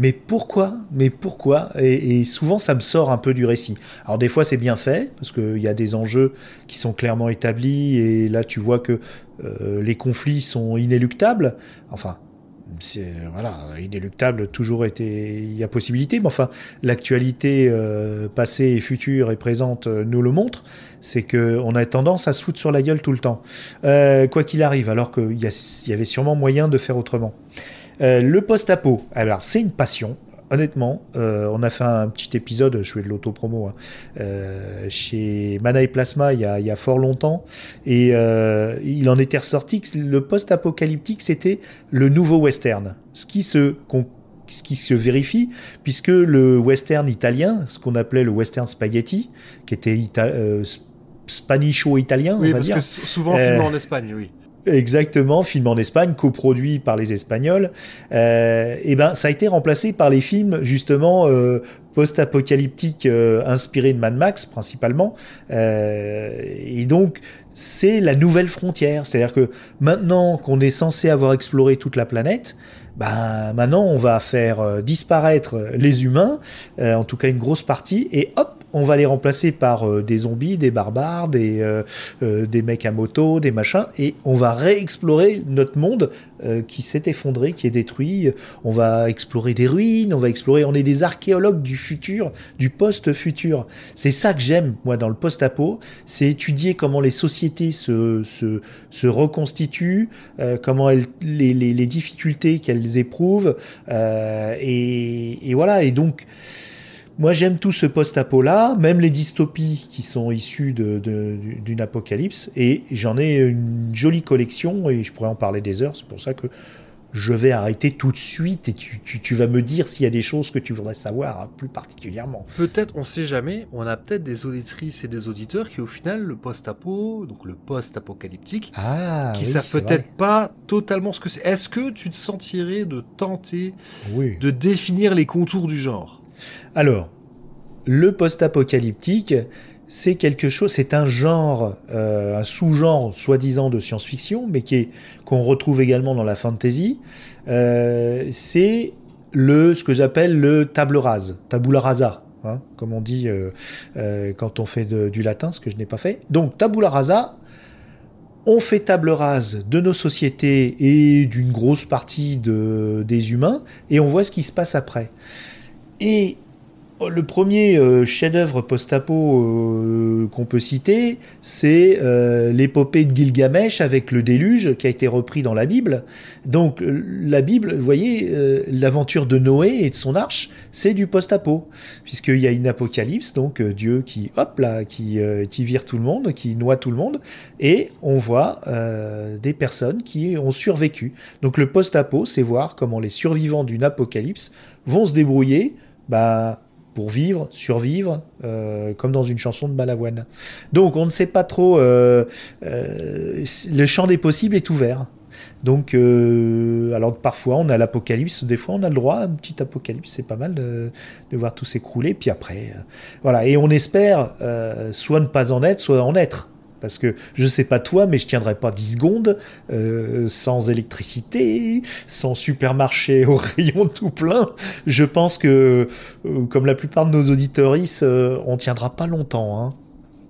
mais pourquoi? Mais pourquoi? Et, et souvent, ça me sort un peu du récit. Alors des fois, c'est bien fait parce qu'il y a des enjeux qui sont clairement établis et là, tu vois que euh, les conflits sont inéluctables. Enfin, c'est voilà, inéluctable, toujours été, il y a possibilité, mais enfin, l'actualité euh, passée et future et présente euh, nous le montre, c'est que on a tendance à se foutre sur la gueule tout le temps, euh, quoi qu'il arrive, alors qu'il y, y, avait sûrement moyen de faire autrement. le post-apo, alors c'est une passion, honnêtement, euh, on a fait un petit épisode, je fais de l'auto-promo, hein, euh, chez Mana et Plasma il y, a, fort longtemps, et euh, il en était ressorti que le post-apocalyptique, c'était le nouveau western. Ce qui se, ce qui se vérifie, puisque le western italien, ce qu'on appelait le western spaghetti, qui était spanicho-italien, oui, on va parce dire. que souvent filmé en Espagne, oui. Exactement, film en Espagne, coproduit par les Espagnols. Euh, et ben, ça a été remplacé par les films justement euh, post-apocalyptiques euh, inspirés de Mad Max principalement. Euh, et donc, c'est la nouvelle frontière. C'est-à-dire que maintenant qu'on est censé avoir exploré toute la planète, ben maintenant on va faire disparaître les humains, en tout cas une grosse partie, et hop, on va les remplacer par euh, des zombies, des barbares, des, euh, euh, des mecs à moto, des machins, et on va réexplorer notre monde qui s'est effondré, qui est détruit. On va explorer des ruines, on va explorer, on est des archéologues du futur, du post-futur. C'est ça que j'aime, moi, dans le post-apo, c'est étudier comment les sociétés se, se, se reconstituent, comment elles, les, les, les difficultés qu'elles éprouvent, et, et, voilà, et donc... Moi, j'aime tout ce post-apo-là, même les dystopies qui sont issues d'une apocalypse, et j'en ai une jolie collection, et je pourrais en parler des heures, c'est pour ça que je vais arrêter tout de suite, et tu, tu, vas me dire s'il y a des choses que tu voudrais savoir hein, plus particulièrement. Peut-être, on sait jamais, on a peut-être des auditrices et des auditeurs qui, au final, le post-apo, donc le post-apocalyptique, ah, qui savent peut-être pas totalement ce que c'est. Est-ce que tu te sentirais de tenter de définir les contours du genre? Alors, le post-apocalyptique, c'est quelque chose, c'est un genre, euh, un sous-genre soi-disant de science-fiction, mais qui est qu'on retrouve également dans la fantasy. Euh, c'est le ce que j'appelle le table rase, tabula rasa, hein, comme on dit euh, quand on fait du latin, ce que je n'ai pas fait. Donc tabula rasa, on fait table rase de nos sociétés et d'une grosse partie de, des humains, et on voit ce qui se passe après. Et oh, le premier euh, chef-d'œuvre post-apo euh, qu'on peut citer, c'est euh, l'épopée de Gilgamesh avec le déluge qui a été repris dans la Bible. Donc la Bible, vous voyez, l'aventure de Noé et de son arche, c'est du post-apo, puisqu'il y a une apocalypse, donc Dieu qui, hop là, qui, qui vire tout le monde, qui noie tout le monde, et on voit des personnes qui ont survécu. Donc le post-apo, c'est voir comment les survivants d'une apocalypse vont se débrouiller bah, pour vivre, survivre, euh, comme dans une chanson de Balavoine. Donc on ne sait pas trop, euh, euh, le champ des possibles est ouvert. Donc, alors parfois on a l'apocalypse, des fois on a le droit à un petit apocalypse, c'est pas mal de, de, voir tout s'écrouler. Puis après, voilà, et on espère soit ne pas en être, soit en être. Parce que je sais pas toi, mais je tiendrai pas 10 secondes euh, sans électricité, sans supermarché au rayon tout plein. Je pense que, euh, comme la plupart de nos auditoristes, euh, on tiendra pas longtemps. Hein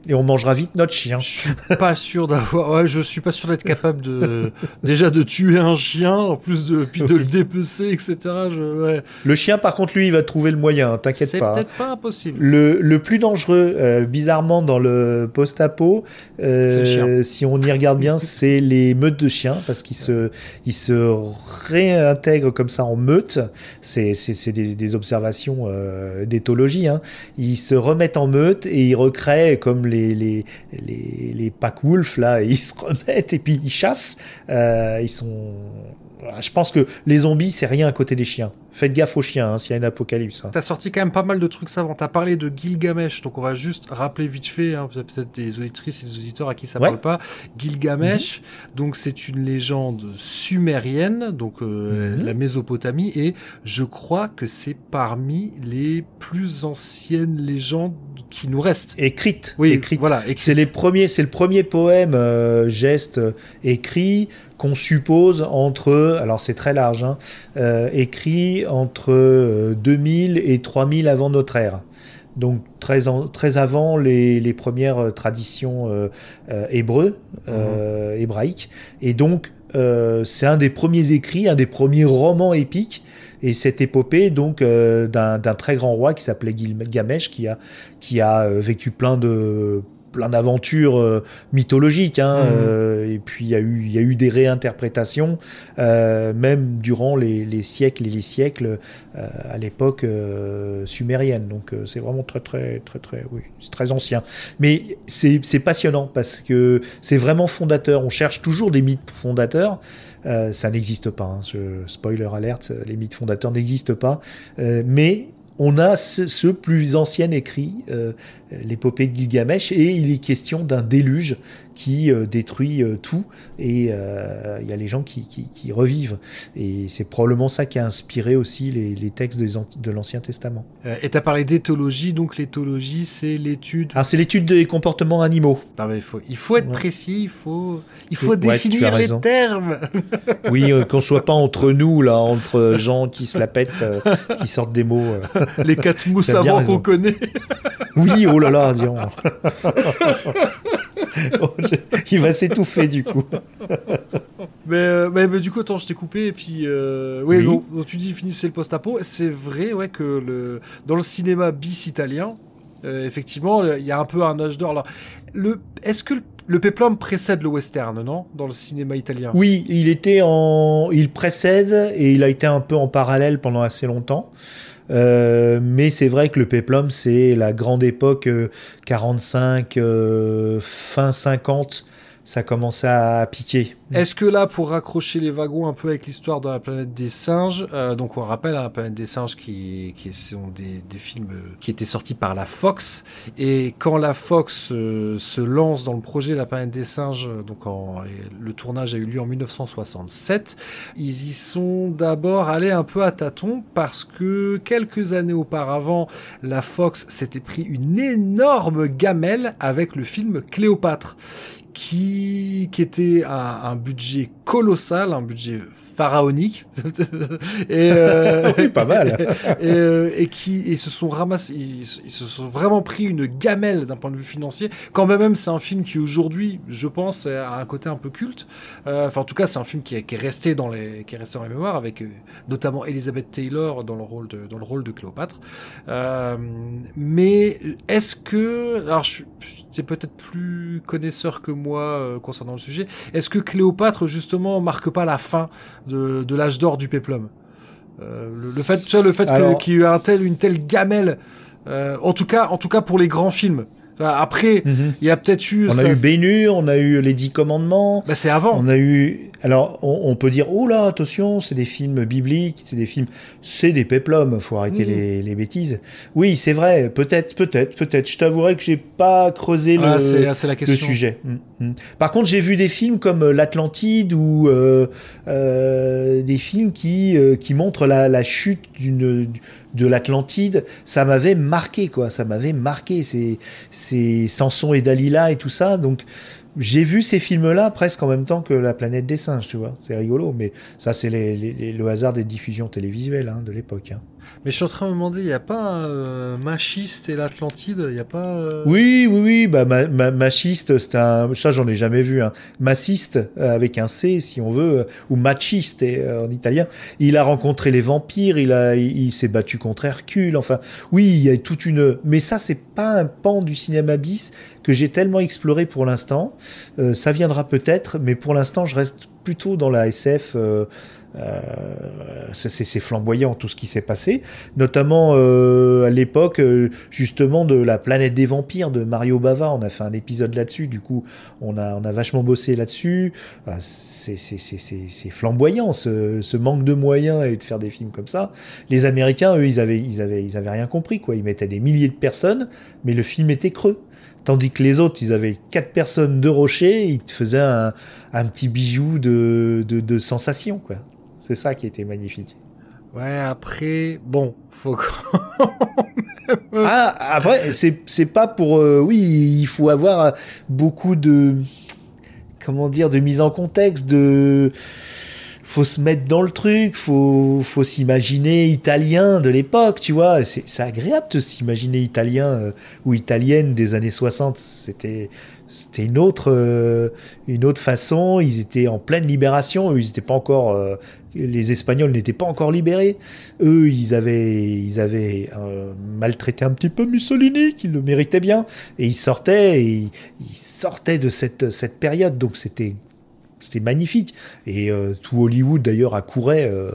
et on mangera vite notre chien. Je suis pas sûr d'avoir, ouais, je suis pas sûr d'être capable de déjà de tuer un chien, en plus de puis de le dépecer, etc. Je, ouais. Le chien, par contre, lui, il va trouver le moyen. T'inquiète pas. C'est peut-être pas impossible. Le, le plus dangereux, euh, bizarrement, dans le post-apo, euh, si on y regarde bien, c'est les meutes de chiens parce qu'ils se ils se réintègrent comme ça en meute. C'est c'est des, des observations euh, d'éthologie. Hein. Ils se remettent en meute et ils recréent comme les les, les, les, pack wolf là, ils se remettent et puis ils chassent. Euh, ils sont. Je pense que les zombies, c'est rien à côté des chiens. Faites gaffe aux chiens hein, s'il y a une apocalypse. Hein. T'as sorti quand même pas mal de trucs savants. T'as parlé de Gilgamesh, donc on va juste rappeler vite fait, hein, peut-être des auditrices et des auditeurs à qui ça parle pas. Gilgamesh, mhm. donc c'est une légende sumérienne, donc euh, mhm. la Mésopotamie, et je crois que c'est parmi les plus anciennes légendes qui nous restent. Écrites. Oui, écrites. Voilà, c'est les premiers, c'est le premier poème euh, geste euh, écrit qu'on suppose entre, alors c'est très large, hein, euh, écrit entre 2000 euh, et 3000 avant notre ère. Donc très, très avant les, les premières traditions euh, hébreux, mhm. hébraïques. Et donc c'est un des premiers écrits, un des premiers romans épiques et cette épopée donc d'un très grand roi qui s'appelait Gilgamesh qui a qui a vécu plein de plein d'aventures euh, mythologiques. Hein, mmh. euh, et puis il y, a eu, y a eu des réinterprétations, euh, même durant les, les, siècles et les siècles à l'époque sumérienne. Donc c'est vraiment très très très très oui, c'est très ancien. Mais c'est passionnant parce que c'est vraiment fondateur. On cherche toujours des mythes fondateurs. ça n'existe pas. Hein, spoiler alert, les mythes fondateurs n'existent pas. mais on a ce, plus ancien écrit, euh, l'épopée de Gilgamesh, et il est question d'un déluge qui euh, détruit euh, tout, et il y a les gens qui, revivent. Et c'est probablement ça qui a inspiré aussi les, textes de, l'Ancien Testament. et tu as parlé d'éthologie, donc l'éthologie, c'est l'étude... Ah, c'est l'étude des comportements animaux. il, faut, il faut être précis, il faut, il faut définir les termes. oui, qu'on soit pas entre nous, là, entre gens qui se la pètent, qui sortent des mots. les quatre mots savants qu'on connaît. oui, oh là là, disons. Oh, il va s'étouffer du coup. Euh, mais, mais, du coup, attends, je t'ai coupé et puis euh, oui, Donc, tu dis finissez le post-apo. C'est vrai, ouais, que le dans le cinéma bis italien, euh, effectivement, il y a un peu un âge d'or. Le, est-ce que le, le péplum précède le western, non, dans le cinéma italien Oui, il était en, il précède et il a été un peu en parallèle pendant assez longtemps. Euh, mais c'est vrai que le péplum, c'est la grande époque 45, euh, euh, fin 50 ça commençait à piquer. Est-ce que là, pour raccrocher les wagons un peu avec l'histoire de la planète des singes, euh, donc on rappelle hein, la planète des singes qui, sont des, films qui étaient sortis par la Fox, et quand la Fox euh, se lance dans le projet La planète des singes, donc le tournage a eu lieu en 1967, ils y sont d'abord allés un peu à tâtons parce que quelques années auparavant, la Fox s'était pris une énorme gamelle avec le film Cléopâtre qui, qui était un, un budget colossal, un budget pharaonique. Et euh, oui, pas mal. et, euh, et, qui et se sont ramassés ils, se sont vraiment pris une gamelle d'un point de vue financier. Quand même c'est un film qui aujourd'hui je pense a un côté un peu culte. Euh, enfin en tout cas c'est un film qui est, qui est, resté dans les qui est resté dans les mémoires avec euh, notamment Elizabeth Taylor dans le rôle de dans le rôle de Cléopâtre. Mais est-ce que alors c'est peut-être plus connaisseur que moi concernant le sujet. Est-ce que Cléopâtre justement marque pas la fin de, l'âge d'or du péplum. Euh, le, fait, tu le fait qu'il y ait un tel, une telle gamelle, euh, en tout cas, en tout cas pour les grands films. Après, mhm. il y a peut-être eu. On a eu Bénu, on a eu Les Dix Commandements. Bah, c'est avant. On a eu. Alors, on, peut dire, oh là, attention, c'est des films bibliques, c'est des films. C'est des péplums, faut arrêter mhm. les, les, bêtises. Oui, c'est vrai, peut-être, peut-être, peut-être. Je t'avouerai que j'ai pas creusé ah, le, ah, la le, sujet. Mm, mm. Par contre, j'ai vu des films comme euh, L'Atlantide ou euh, euh, des films qui, euh, qui montrent la, la chute d'une de l'Atlantide, ça m'avait marqué, quoi. Ça m'avait marqué. C'est, c'est Samson et Dalila et tout ça. Donc, j'ai vu ces films-là presque en même temps que La planète des singes, tu vois. C'est rigolo, mais ça, c'est le hasard des diffusions télévisuelles hein, de l'époque. Hein. Mais je suis en train de me demander, il n'y a pas euh, Machiste et l'Atlantide Il n'y a pas. Euh, oui, oui, oui. Bah, machiste, c'est un. Ça, j'en ai jamais vu. Hein. Massiste, euh, avec un C, si on veut, ou machiste en italien. Il a rencontré les vampires, il, a, il, s'est battu contre Hercule. Enfin, oui, il y a toute une. Mais ça, c'est pas un pan du cinéma bis que j'ai tellement exploré pour l'instant. ça viendra peut-être, mais pour l'instant, je reste plutôt dans la SF. Euh, c'est flamboyant tout ce qui s'est passé, notamment euh, à l'époque euh, justement de la planète des vampires de Mario Bava. On a fait un épisode là-dessus, du coup on a, on a vachement bossé là-dessus. c'est flamboyant ce, ce, manque de moyens et de faire des films comme ça. Les Américains, eux, ils avaient, ils avaient, ils avaient rien compris quoi. Ils mettaient des milliers de personnes, mais le film était creux. Tandis que les autres, ils avaient quatre personnes de rocher, ils te faisaient un, un petit bijou de, de, de sensation, quoi. C'est ça qui était magnifique. Ouais, après, bon, faut Ah, après, c'est pas pour. Euh, oui, il faut avoir beaucoup de. Comment dire, de mise en contexte, de. Faut se mettre dans le truc, faut, faut s'imaginer italien de l'époque, tu vois. C'est agréable de s'imaginer italien euh, ou italienne des années 60. C'était c'était une autre, euh, une autre façon. Ils étaient en pleine libération. Eux, ils n'étaient pas encore. euh, les Espagnols n'étaient pas encore libérés. Eux, ils avaient, ils avaient euh, maltraité un petit peu Mussolini, qui le méritait bien. Et ils sortaient, ils sortaient de cette, cette période. Donc c'était c'était magnifique. Et euh, tout Hollywood, d'ailleurs, accourait euh,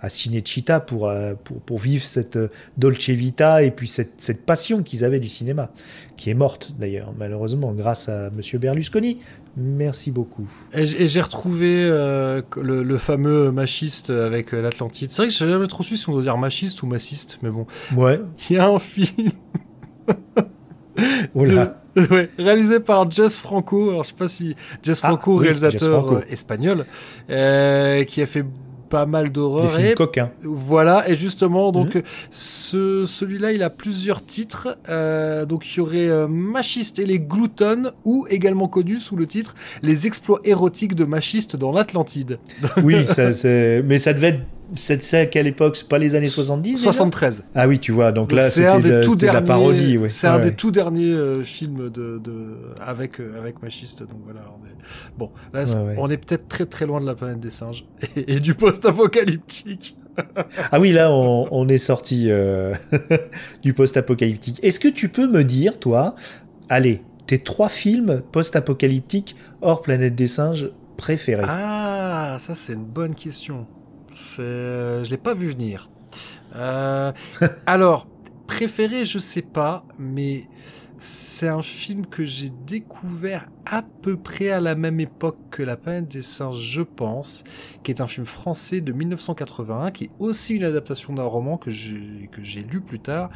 à Cinecittà pour, euh, pour, pour vivre cette Dolce Vita et puis cette, cette passion qu'ils avaient du cinéma, qui est morte, d'ailleurs, malheureusement, grâce à Monsieur Berlusconi. Merci beaucoup. Et j'ai retrouvé le, le fameux machiste avec l'Atlantide. C'est vrai que j'ai jamais trop su si on doit dire machiste ou massiste, mais bon. Ouais, Il y a un film oh de- ouais, réalisé par Jess Franco. Alors je sais pas si Jess Ah, Franco, oui, réalisateur Franco. euh, espagnol, euh, qui a fait pas mal d'horreur et coquins. Voilà, et justement, donc Mhm. ce, celui-là, il a plusieurs titres. Euh, donc il y aurait euh, Machiste et les Gloutons, ou également connu sous le titre Les exploits érotiques de Machiste dans l'Atlantide. Oui, ça, mais ça devait être. C'est c'est à quelle époque C'est pas les années 70 déjà 73. Ah oui, tu vois, donc, Donc là, c'est un des de, tout la derniers. parodie. Ouais. C'est un Ouais, des ouais. tout derniers euh, films de, de avec euh, avec Machiste. Donc voilà, on est bon. Là, on est peut-être très très loin de la planète des singes et, et du post-apocalyptique. Ah oui, là, on, on est sorti euh, du post-apocalyptique. Est-ce que tu peux me dire, toi, allez, tes trois films post-apocalyptiques hors Planète des Singes préférés? Ah, ça c'est une bonne question. C'est, euh, je l'ai pas vu venir. Euh, alors, préféré, je sais pas, mais c'est un film que j'ai découvert à peu près à la même époque que La planète des singes, je pense, qui est un film français de 1981, qui est aussi une adaptation d'un roman que j'ai que j'ai lu plus tard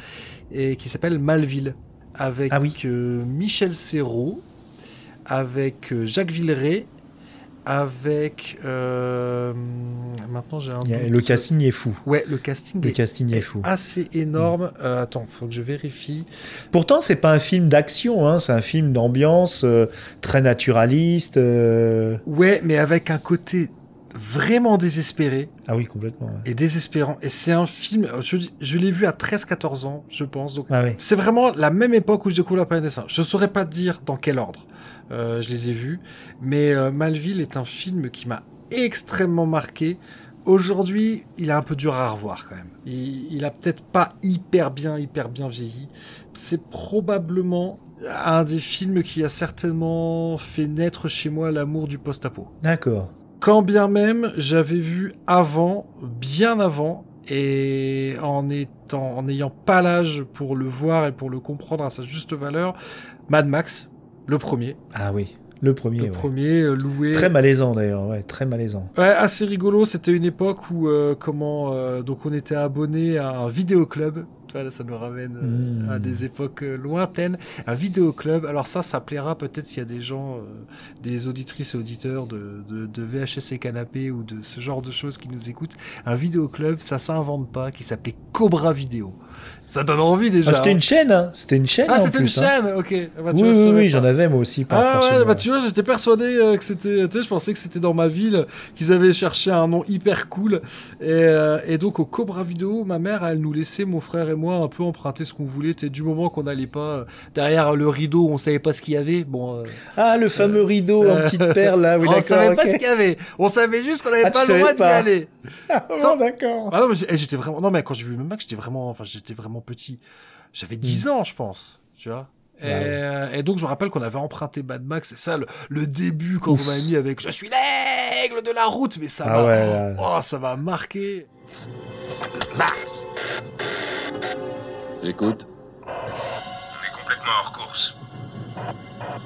et qui s'appelle Malville, avec Ah oui. euh, Michel Serrault, avec Jacques Villeray avec euh, maintenant j'ai un a-. Le casting est fou. ouais le casting Le est, casting est fou. assez énorme Euh, attends faut que je vérifie Pourtant, c'est pas un film d'action, hein, c'est un film d'ambiance euh, très naturaliste. euh. ouais mais avec un côté vraiment désespéré Ah oui, complètement. ouais. et désespérant et c'est un film je, je l'ai vu à 13-14 ans je pense donc Ah oui. c'est vraiment la même époque où je découvre la planète des singes. Je saurais pas dire dans quel ordre euh, je les ai vus, mais euh, Malville est un film qui m'a extrêmement marqué. Aujourd'hui, il est un peu dur à revoir quand même. Il, il a peut-être pas hyper bien, hyper bien vieilli. C'est probablement un des films qui a certainement fait naître chez moi l'amour du post-apo. D'accord. Quand bien même j'avais vu avant, bien avant, et en étant, en n'ayant pas l'âge pour le voir et pour le comprendre à sa juste valeur, Mad Max, le premier, Ah oui, le premier. le ouais. premier euh, loué. Très malaisant d'ailleurs, ouais, très malaisant. Ouais, assez rigolo. C'était une époque où, euh, comment, euh, donc on était abonné à un vidéoclub. Tu vois, là, ça nous ramène euh, Mmh. à des époques euh, lointaines. Un vidéoclub. Alors ça, ça plaira peut-être s'il y a des gens, euh, des auditrices et auditeurs de, de, de VHS et canapé ou de ce genre de choses qui nous écoutent. Un vidéoclub, ça s'invente pas, qui s'appelait Cobra Vidéo. Ça donne envie déjà. Ah, c'était une chaîne, hein C'était une chaîne Ah, c'était une plus, hein. chaîne. Ok. Bah, tu Oui, vois, oui, oui, j'en avais moi aussi par, Ah par ouais, bah tu vois, j'étais persuadé que c'était, tu sais, je pensais que c'était dans ma ville, qu'ils avaient cherché un nom hyper cool. Et, euh, et donc au Cobra Vidéo, ma mère, elle nous laissait, mon frère et moi, un peu emprunter ce qu'on voulait. Du moment qu'on n'allait pas euh, derrière le rideau, on savait pas ce qu'il y avait. Bon, euh, Ah, le fameux rideau en euh, petite perle, là, oui, on d'accord. savait pas ce qu'il y avait. On savait juste qu'on n'avait Ah, pas le droit d'y aller. Ah, bon, d'accord. Ah non, mais eh, j'étais vraiment, non mais quand j'ai vu le Mac, j'étais vraiment, enfin j'étais vraiment petit. J'avais 10 ans, je pense. Tu vois. Et, Hmm. Ah ouais. euh, et donc je me rappelle qu'on avait emprunté Mad Max, c'est ça le, le début quand on m'a mis avec Je suis l'aigle de la route, mais ça Ah m'a ouais, là. oh, ça m'a marqué. Max J'écoute. On est complètement hors course.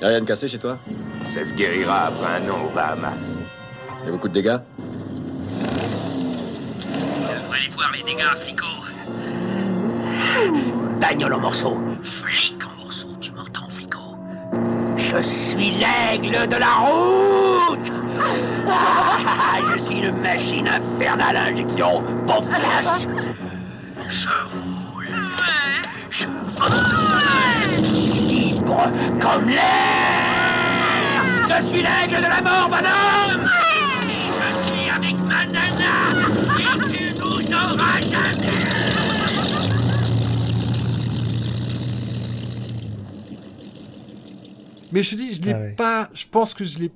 Y'a rien de cassé chez toi? Ça se guérira après un an aux Bahamas. Y'a beaucoup de dégâts? Devrais les voir, les dégâts, flico. Bagnole en morceaux. Flic en morceaux, tu m'entends, flico? Je suis l'aigle de la route Je suis une machine infernale à injection. Bon flash Je. Je vole. Libre comme l'air Je suis l'aigle de la mort, bonhomme Je suis avec ma nana et tu nous auras jamais Mais je te dis, je l'ai Ah ouais. pas. Je pense que je l'ai.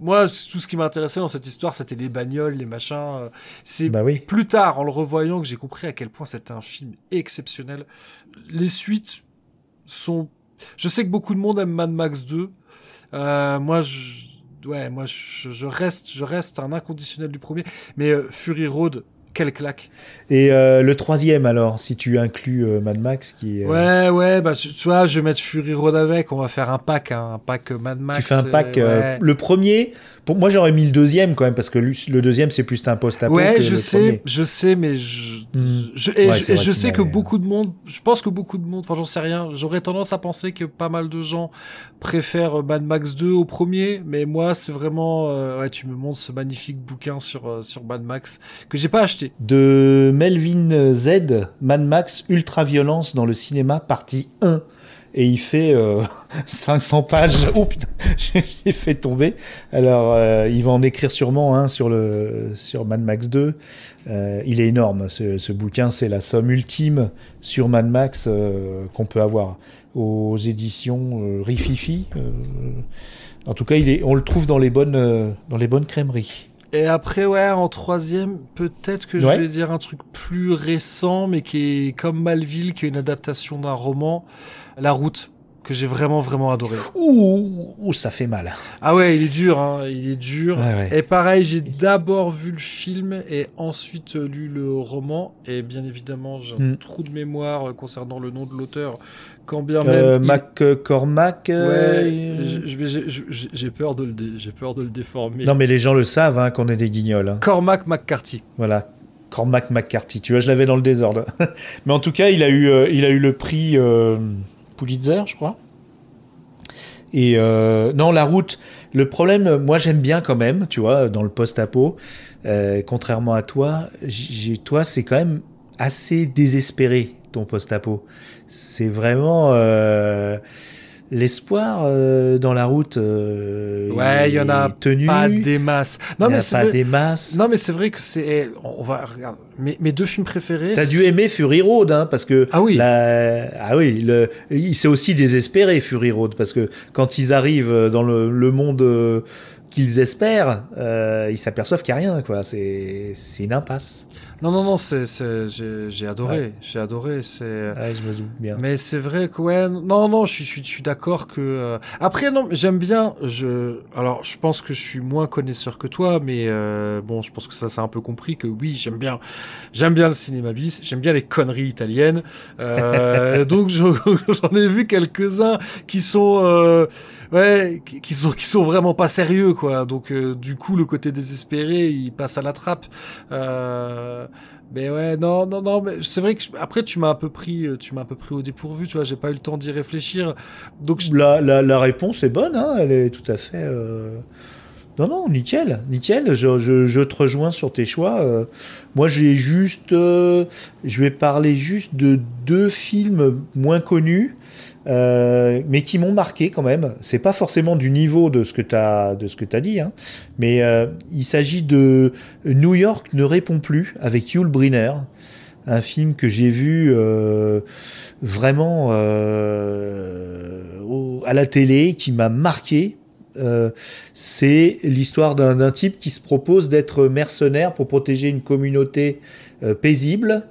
Moi, tout ce qui m'intéressait dans cette histoire, c'était les bagnoles, les machins. euh, C'est Bah oui. plus tard, en le revoyant, que j'ai compris à quel point c'était un film exceptionnel. Les suites sont. Je sais que beaucoup de monde aime Mad Max 2. Euh, moi, je. Ouais, moi, je, je reste, je reste un inconditionnel du premier. Mais euh, Fury Road, quelle claque. Et euh, le troisième, alors, si tu inclus euh, Mad Max, qui est, euh, Ouais, ouais, bah, tu, tu vois, je vais mettre Fury Road avec. On va faire un pack, hein, un pack Mad Max. tu fais un pack. ouais. le premier, pour moi, j'aurais mis le deuxième quand même, parce que le deuxième, c'est plus un post-apo Ouais, que je le sais, premier. je sais, mais je, Hmm. je, et Ouais, je, et je sais que m'avait- beaucoup de monde, je pense que beaucoup de monde, enfin j'en sais rien, j'aurais tendance à penser que pas mal de gens préfèrent Mad Max 2 au premier, mais moi c'est vraiment, euh, ouais, tu me montres ce magnifique bouquin sur euh, sur Mad Max que j'ai pas acheté. de Melvin Z, Mad Max Ultra Violence dans le cinéma, partie 1. Et il fait euh, 500 pages. Oh putain, j'ai fait tomber. Alors, euh, il va en écrire sûrement un sur, le, sur Mad Max 2. Euh, il est énorme, ce, ce bouquin. C'est la somme ultime sur Mad Max euh, qu'on peut avoir aux éditions euh, Rififi. Euh, en tout cas, il est, on le trouve dans les bonnes, euh, dans les bonnes crèmeries. Et après ouais, en troisième, peut-être que je vais dire un truc plus récent, mais qui est comme Malville, qui est une adaptation d'un roman, La Route, que j'ai vraiment vraiment adoré. Ouh, ouh, ça fait mal. Ah ouais, il est dur, hein, il est dur. Ouais, ouais. Et pareil, j'ai d'abord vu le film et ensuite lu le roman. Et bien évidemment, j'ai un Hmm. trou de mémoire concernant le nom de l'auteur. Quand bien même. Euh, il- McCormack. euh, Ouais, j'ai- peur de le, j'ai peur de le déformer. Non, mais les gens le savent hein, qu'on est des guignols. hein. Cormac McCarthy. Voilà. Cormac McCarthy. Tu vois, je l'avais dans le désordre. mais en tout cas, il a eu, euh, il a eu le prix euh, Pulitzer, je crois. Et euh, non, la route. Le problème, moi, j'aime bien quand même, tu vois, dans le post-apo. euh, contrairement à toi, toi, c'est quand même assez désespéré ton post-apo. C'est vraiment euh, l'espoir euh, dans la route. euh, Ouais, il y en a tenu. Pas des masses. Non, y mais c'est pas vrai. des masses. Non, mais c'est vrai que c'est. eh, On va regarde. Mes, mes deux films préférés. T'as dû aimer Fury Road, hein, parce que Ah oui. la- ah oui, le... il s'est aussi désespéré Fury Road, parce que quand ils arrivent dans le, le monde euh, qu'ils espèrent, euh, ils s'aperçoivent qu'il n'y a rien, quoi. C'est une impasse. Non, non, non, j'ai, adoré. Ouais. J'ai adoré. C'est. Ouais, je me doute bien. Mais c'est vrai que ouais, non, non, je suis, je suis, je suis d'accord que. euh, Après, non, j'aime bien. Je, alors, je pense que je suis moins connaisseur que toi, mais euh, bon, je pense que ça, c'est un peu compris que oui, j'aime bien, j'aime bien le cinéma bis, j'aime bien les conneries italiennes. Euh, donc, je- j'en ai vu quelques-uns qui sont, euh, ouais, qui, qui sont, qui sont vraiment pas sérieux, Donc, euh, du coup, le côté désespéré, il passe à la trappe. Euh, mais ouais, non, non, non, mais c'est vrai que après tu m'as un peu pris, euh, tu m'as un peu pris au dépourvu, tu vois, j'ai pas eu le temps d'y réfléchir. Donc La, la, la réponse est bonne, hein, elle est tout à fait. Non, non, nickel, nickel. Je, te rejoins sur tes choix. euh. Moi, j'ai juste, euh, je vais parler juste de deux films moins connus, euh, mais qui m'ont marqué quand même. C'est pas forcément du niveau de ce que tu as t'as dit, hein, mais il s'agit de New York ne répond plus avec Yul Brynner, un film que j'ai vu. vraiment à la télé qui m'a marqué. Euh, c'est l'histoire d'un type qui se propose d'être mercenaire pour protéger une communauté euh, paisible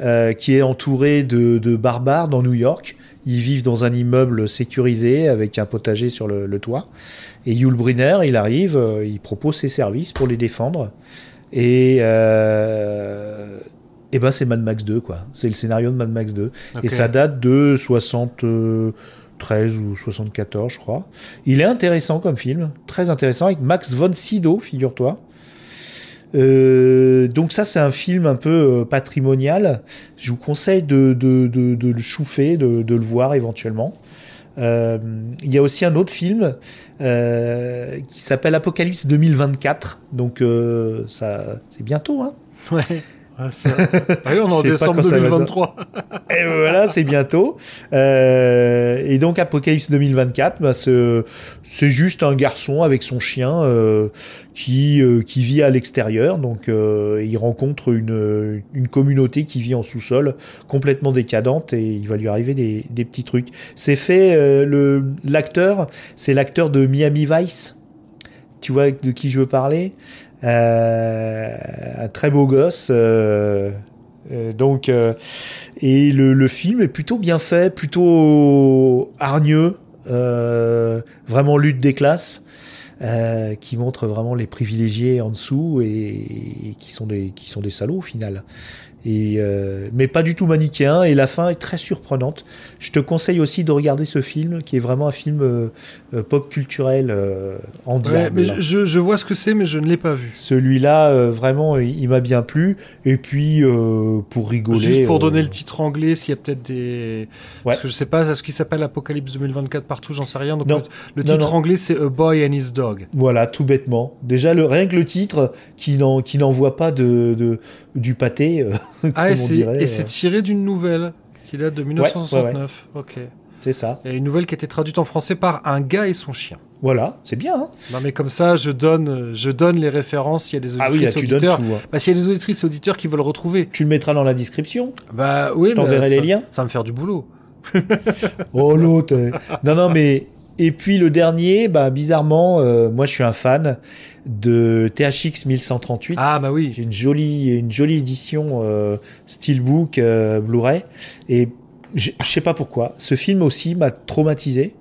euh, qui est entourée de, de barbares dans New York. Ils vivent dans un immeuble sécurisé avec un potager sur le, le toit. Et Yul Brynner, il arrive, il propose ses services pour les défendre. Et, ben c'est Mad Max 2, quoi. C'est le scénario de Mad Max 2. Ok. Et ça date de 73 ou 74, je crois. Il est intéressant comme film, très intéressant, avec Max von Sydow, figure-toi. Euh, donc ça, c'est un film un peu euh, patrimonial. Je vous conseille de, le chouffer, de, le voir éventuellement. Euh, Il y a aussi un autre film qui s'appelle Apocalypse 2024. Donc ça, c'est bientôt, hein. ouais, Ah, ça... ah oui, on est en décembre quand ça va 2023. Et voilà, c'est bientôt. Euh, et donc Apocalypse 2024, bah, c'est juste un garçon avec son chien euh, qui, euh, qui vit à l'extérieur. Donc il rencontre une, une communauté qui vit en sous-sol, complètement décadente, et il va lui arriver des, des petits trucs. C'est fait, le l'acteur, c'est l'acteur de Miami Vice. Tu vois de qui je veux parler? Un très beau gosse. euh, euh, donc, euh, et le, le film est plutôt bien fait, plutôt hargneux, euh, vraiment lutte des classes, euh, qui montre vraiment les privilégiés en dessous et, et qui sont des qui sont des salauds au final. Et euh, mais pas du tout manichéen et la fin est très surprenante. Je te conseille aussi de regarder ce film qui est vraiment un film euh, euh, pop culturel euh, en Ouais, mais je, vois ce que c'est, mais je ne l'ai pas vu. Celui-là, vraiment, il, il m'a bien plu. Et puis, pour rigoler. Juste pour donner le titre anglais, s'il y a peut-être des. Ouais. Parce que je sais pas, est-ce qu'il s'appelle Apocalypse 2024 partout, j'en sais rien. Donc Non. le, le Non, titre non. anglais, c'est A Boy and His Dog. Voilà, tout bêtement. Déjà, le, rien que le titre, qui n'en- qui n'envoie pas de, de- du pâté, euh, Ah, et c'est euh, tiré d'une nouvelle qui date de 1969. Ok. c'est ça. Et une nouvelle qui a été traduite en français par Un gars et son chien. Voilà, c'est bien. hein. Non, mais comme ça, je donne, je donne les références s'il y a des ah oui, là, auditrices auditeurs. tout. hein. Bah, s'il y a des auditrices et auditeurs qui veulent retrouver, Tu le mettras dans la description. bah oui, Je t'enverrai les liens. Ça va me faire du boulot. Oh l'autre. euh. non, non, mais. Et puis le dernier, bah, bizarrement, euh, moi je suis un fan de THX 1138. Ah bah oui. J'ai une jolie, une jolie édition euh, Steelbook euh, Blu-ray. Et je sais pas pourquoi. Ce film aussi m'a traumatisé.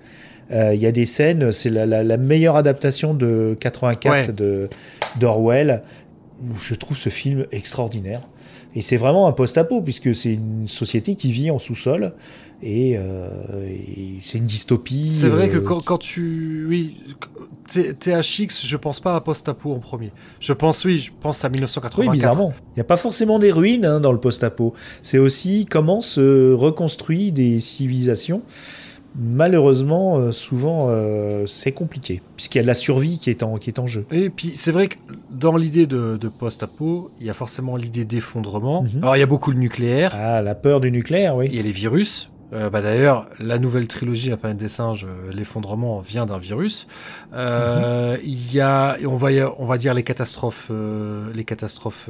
Euh, Il y a des scènes, c'est la, la- la meilleure adaptation de 84 Ouais. de d'Orwell. Je trouve ce film extraordinaire. Et c'est vraiment un post-apo, puisque c'est une société qui vit en sous-sol. Et, euh, et c'est une dystopie. C'est vrai que euh, quand, quand tu. Oui, THX, je pense pas à post-apo en premier. Je pense, oui, je pense à 1984. Oui, bizarrement. Il n'y a pas forcément des ruines hein, dans le post-apo. C'est aussi comment se reconstruit des civilisations. Malheureusement, euh, souvent, euh, c'est compliqué, puisqu'il y a de la survie qui est en, qui est en jeu. Et puis, c'est vrai que dans l'idée de, de post-apo, il y a forcément l'idée d'effondrement. Mhm. Alors, il y a beaucoup le nucléaire, Ah, la peur du nucléaire, il oui. y a les virus. Euh, bah D'ailleurs, la nouvelle trilogie, La planète des singes, euh, l'effondrement vient d'un virus. Euh, Il y a, on va, on va dire les catastrophes, les catastrophes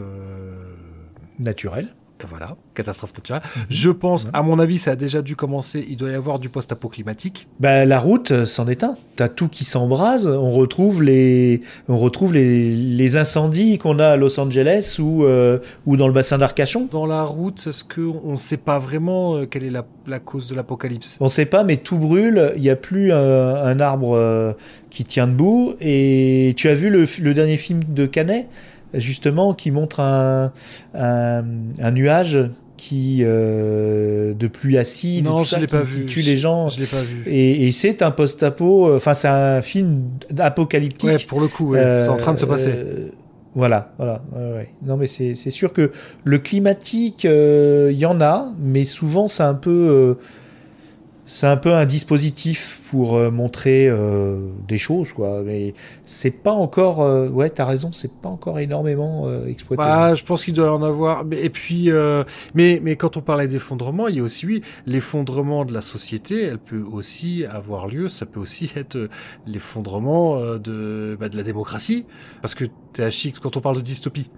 Naturel. Et Voilà, catastrophe naturelle. Je pense, à mon avis, ça a déjà dû commencer. Il doit y avoir du post-apo climatique. Bah, la route, euh, c'en est un. T'as tout qui s'embrase. On retrouve les, on retrouve les, les incendies qu'on a à Los Angeles ou, euh, ou dans le bassin d'Arcachon. Dans la route, est-ce qu'on ne sait pas vraiment euh, quelle est la, la cause de l'apocalypse? On sait pas, mais tout brûle. Il n'y a plus un, un arbre euh, qui tient debout. Et tu as vu le, le dernier film de Canet, justement, qui montre un, un, un nuage qui euh, de pluie acide, Non, tout je ça, l'ai qui, pas qui vu. tue les gens. Je l'ai pas vu. Et, et c'est un post-apo. euh, Enfin, c'est un film apocalyptique. Ouais, pour le coup, ouais, c'est en train de se passer. Euh, voilà, voilà. ouais, ouais. Non, mais c'est sûr que le climatique, il y en a, mais souvent c'est un peu, c'est un peu un dispositif pour euh, montrer euh, des choses, quoi. Mais c'est pas encore, euh, ouais, t'as raison, c'est pas encore énormément euh, exploité. Bah, je pense qu'il doit en avoir. Mais- Et puis, euh, mais, mais quand on parlait d'effondrement, il y a aussi, oui, l'effondrement de la société, elle peut aussi avoir lieu. Ça peut aussi être l'effondrement de, bah, de la démocratie. Parce que THX, quand on parle de dystopie,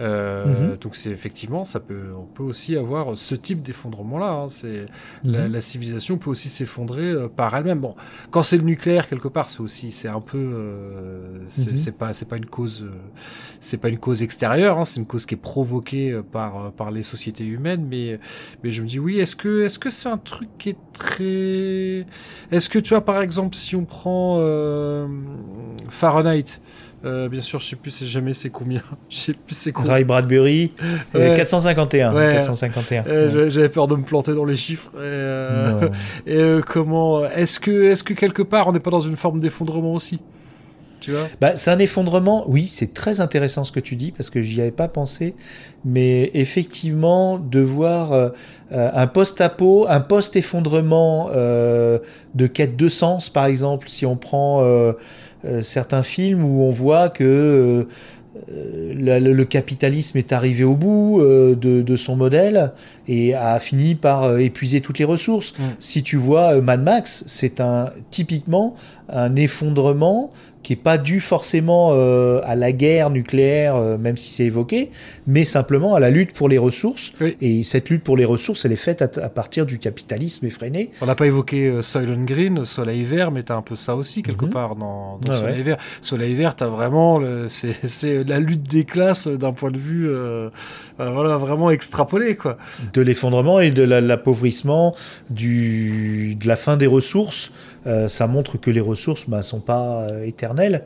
euh, Mhm. donc c'est effectivement, ça peut, on peut aussi avoir ce type d'effondrement-là. hein. C'est la, Mhm. la civilisation peut aussi s'effondrer euh, par elle-même. Bon, quand c'est le nucléaire quelque part, c'est aussi, c'est un peu, euh, c'est Mhm. pas, c'est pas une cause, euh, c'est pas une cause extérieure. Hein, c'est une cause qui est provoquée euh, par par les sociétés humaines. Mais mais je me dis oui, est-ce que est-ce que c'est un truc qui est très, est-ce que tu vois par exemple si on prend euh, Fahrenheit. Euh, bien sûr, je sais plus c'est jamais c'est combien. Je sais plus c'est combien. Ray Bradbury, Ouais. 451. Ouais. 451. Euh, Ouais. j'a- J'avais peur de me planter dans les chiffres. Et, euh, et euh, comment Est-ce que, est-ce que quelque part on n'est pas dans une forme d'effondrement aussi? Tu vois? Bah, c'est un effondrement. Oui, c'est très intéressant ce que tu dis parce que j'y avais pas pensé. Mais effectivement, de voir euh, un post-apo, un post-effondrement euh, de quête de sens, par exemple, si on prend euh, certains films où on voit que euh, le, le- capitalisme est arrivé au bout euh, de son modèle et a fini par euh, épuiser toutes les ressources. Mm. Si tu vois euh, Mad Max, c'est un typiquement un effondrement qui est pas dû forcément euh, à la guerre nucléaire, euh, même si c'est évoqué, mais simplement à la lutte pour les ressources. Oui. Et cette lutte pour les ressources, elle est faite à, à partir du capitalisme effréné. On n'a pas évoqué euh, Soylent Green, Soleil Vert, mais t'as un peu ça aussi quelque Mhm. part dans, dans Soleil ouais. Vert. Soleil Vert, t'as vraiment, le- c'est la lutte des classes d'un point de vue, voilà, vraiment extrapolé quoi. De l'effondrement et de la- l'appauvrissement, de la fin des ressources. Euh, ça montre que les ressources ne bah, sont pas euh, éternelles.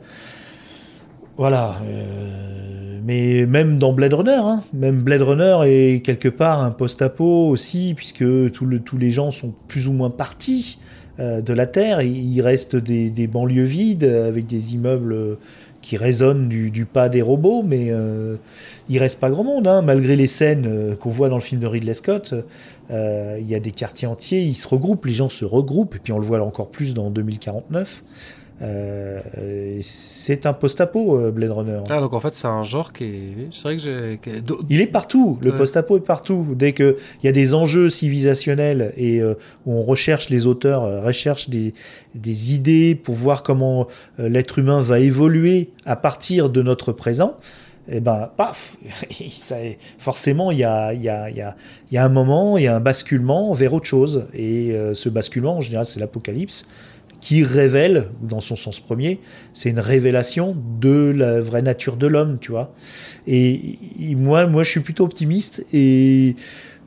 Voilà. euh, mais même dans Blade Runner, hein, même Blade Runner est quelque part un post-apo aussi, puisque tous les gens sont plus ou moins partis de la Terre. Il reste des, banlieues vides avec des immeubles qui résonnent du, pas des robots, mais euh, il reste pas grand monde, hein, malgré les scènes euh, qu'on voit dans le film de Ridley Scott. euh, Il y a des quartiers entiers, ils se regroupent, les gens se regroupent, et puis on le voit encore plus dans 2049. Euh, c'est un post-apo, euh, Blade Runner. Ah, donc en fait, c'est un genre qui est, c'est vrai que j'ai, Il est partout, le Ouais. post-apo est partout. Dès qu'il y a des enjeux civilisationnels et euh, où on recherche, les auteurs euh, recherchent des, des idées pour voir comment l'être humain va évoluer à partir de notre présent, et ben, paf, ça forcément, il y a, il y, a, il y, a, il y a un moment, il y a un basculement vers autre chose. Et ce basculement, en général, c'est l'apocalypse qui révèle, dans son sens premier, c'est une révélation de la vraie nature de l'homme, tu vois. Et, moi, moi, je suis plutôt optimiste et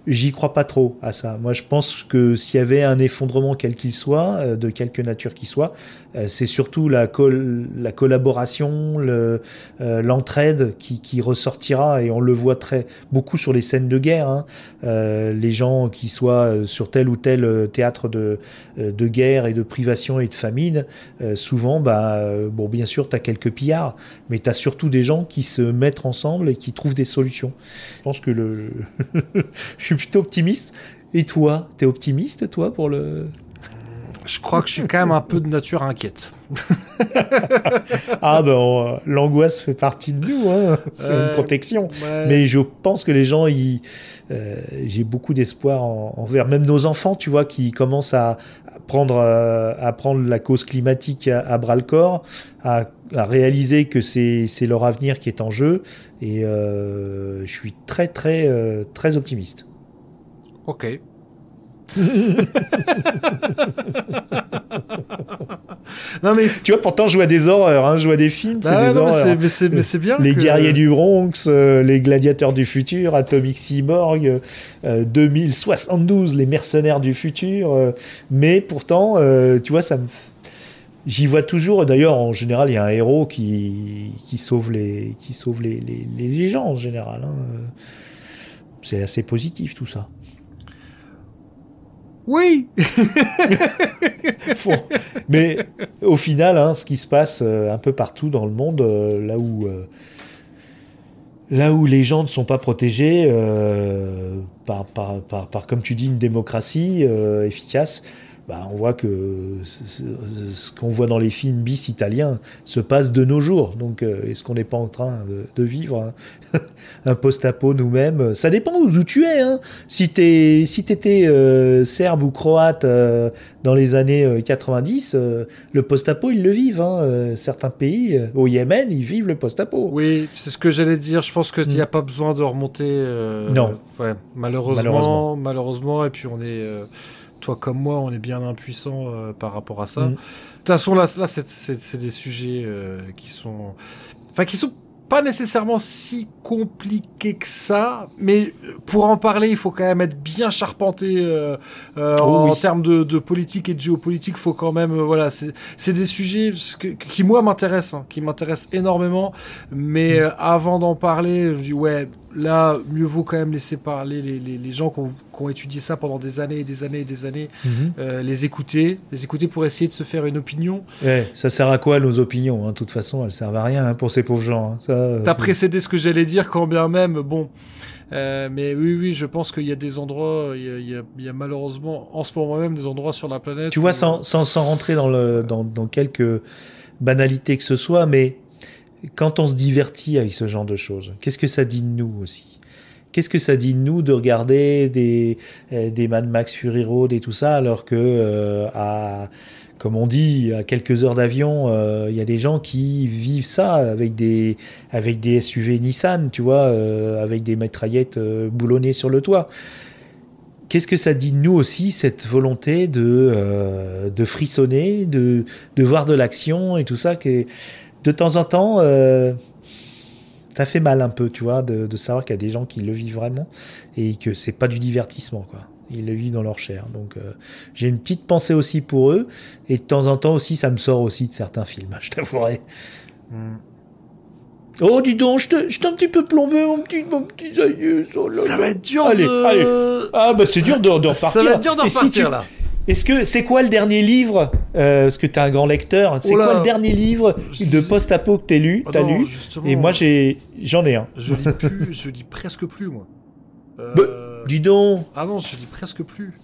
j'y crois pas trop à ça. Moi, je pense que s'il y avait un effondrement quel qu'il soit, euh, de quelque nature qu'il soit, c'est surtout la, col- la collaboration, euh, l'entraide qui, ressortira et on le voit très beaucoup sur les scènes de guerre. hein. Euh, les gens qui soient euh, sur tel ou tel euh, théâtre de, euh, de guerre et de privation et de famine, euh, souvent, bah, euh, bon, bien sûr, tu as quelques pillards, mais tu as surtout des gens qui se mettent ensemble et qui trouvent des solutions. Je pense que le... je suis plutôt optimiste. Et toi, t'es optimiste, toi, pour le... je crois que je suis quand même un peu de nature inquiète. Ah ben, on- l'angoisse fait partie de nous, hein. c'est Euh, une protection. Ouais. Mais je pense que les gens, ils, euh, j'ai beaucoup d'espoir en- envers même nos enfants, tu vois, qui commencent à, à prendre, euh, à prendre la cause climatique à, à bras le corps, à, à réaliser que c'est c'est leur avenir qui est en jeu. Et euh, je suis très, très, euh, très optimiste. Ok. non mais, Tu vois, pourtant, je vois des horreurs, hein, je vois des films, c'est Bah des non, horreurs. mais c'est, mais c'est bien. Les que- guerriers du Bronx, euh, les gladiateurs du futur, Atomic Cyborg, euh, 2072, les mercenaires du futur. euh, mais pourtant, euh, tu vois, ça me. J'y vois toujours. D'ailleurs, en général, il y a un héros qui, qui sauve les, qui sauve les, les- les gens en général. hein. C'est assez positif tout ça. Oui. Mais au final, hein, ce qui se passe euh, un peu partout dans le monde, euh, là où euh, là où les gens ne sont pas protégés par, comme tu dis, une démocratie efficace, bah, on voit que ce, ce- ce qu'on voit dans les films bis italiens se passe de nos jours. Donc, euh, est-ce qu'on n'est pas en train de, de vivre un, un post-apo nous-mêmes? Ça dépend d'où tu es. Hein. Si tu si étais serbe ou croate euh, dans les années euh, 90, euh, le post-apo, ils le vivent. Hein. Euh, certains pays, euh, au Yémen, ils vivent le post-apo. Oui, c'est ce que j'allais dire. Je pense qu'il n'y a Mm. pas besoin de remonter. euh, Non. Ouais, malheureusement, Malheureusement. malheureusement, Et puis on est, euh, toi comme moi, on est bien impuissant euh, par rapport à ça. Mm. De toute façon, là, là c'est, des sujets euh, qui sont, enfin, qui sont pas nécessairement si compliqués que ça, mais pour en parler, il faut quand même être bien charpenté euh, euh, Oh en oui. termes de, de politique et de géopolitique. Faut quand même, euh, voilà, c'est, des sujets que- qui moi m'intéressent, hein, qui m'intéressent énormément. Mais euh, avant d'en parler, je dis ouais, là, mieux vaut quand même laisser parler les, les, les gens qui ont, qui ont étudié ça pendant des années et des années et des années, Mhm. euh, les écouter, les écouter pour essayer de se faire une opinion. Ouais, ça sert à quoi nos opinions hein? De toute façon, elles servent à rien hein, pour ces pauvres gens. hein. Euh, T'as précédé ce que j'allais dire, quand bien même, bon. Euh, mais oui, oui, je pense qu'il y a des endroits, il y a, il y a- il y a malheureusement en ce moment même des endroits sur la planète. Tu vois, où- sans, sans, sans rentrer dans, le, dans, dans quelques banalités que ce soit, mais quand on se divertit avec ce genre de choses, qu'est-ce que ça dit de nous aussi? Qu'est-ce que ça dit de nous de regarder des, euh, des Mad Max Fury Road et tout ça, alors que, euh, à, comme on dit, à quelques heures d'avion, euh, il y a des gens qui vivent ça avec des, avec des SUV Nissan, tu vois, avec des mitraillettes boulonnées sur le toit. Qu'est-ce que ça dit de nous aussi, cette volonté de, de frissonner, de, de voir de l'action et tout ça, que de temps en temps, euh, ça fait mal un peu, tu vois, de, de savoir qu'il y a des gens qui le vivent vraiment et que c'est pas du divertissement, quoi. Ils le vivent dans leur chair. Donc, euh, j'ai une petite pensée aussi pour eux. Et de temps en temps aussi, ça me sort aussi de certains films, je t'avouerai. Oh, dis donc, je t'ai un petit peu plombé, mon petit, mon petit. Oh là Ça là. va être dur Allez, de... allez. Ah, bah c'est dur de, de repartir. Ça va être dur de si repartir, tu- là. Est-ce que c'est quoi le dernier livre euh, Parce que t'es un grand lecteur. C'est Oh quoi le dernier livre de post-apo que t'as lu, Ah t'as non, lu Et moi j'ai, j'en ai un. Je lis plus, je lis presque plus, moi. Euh, Bah, Dis donc, Ah non, je lis presque plus.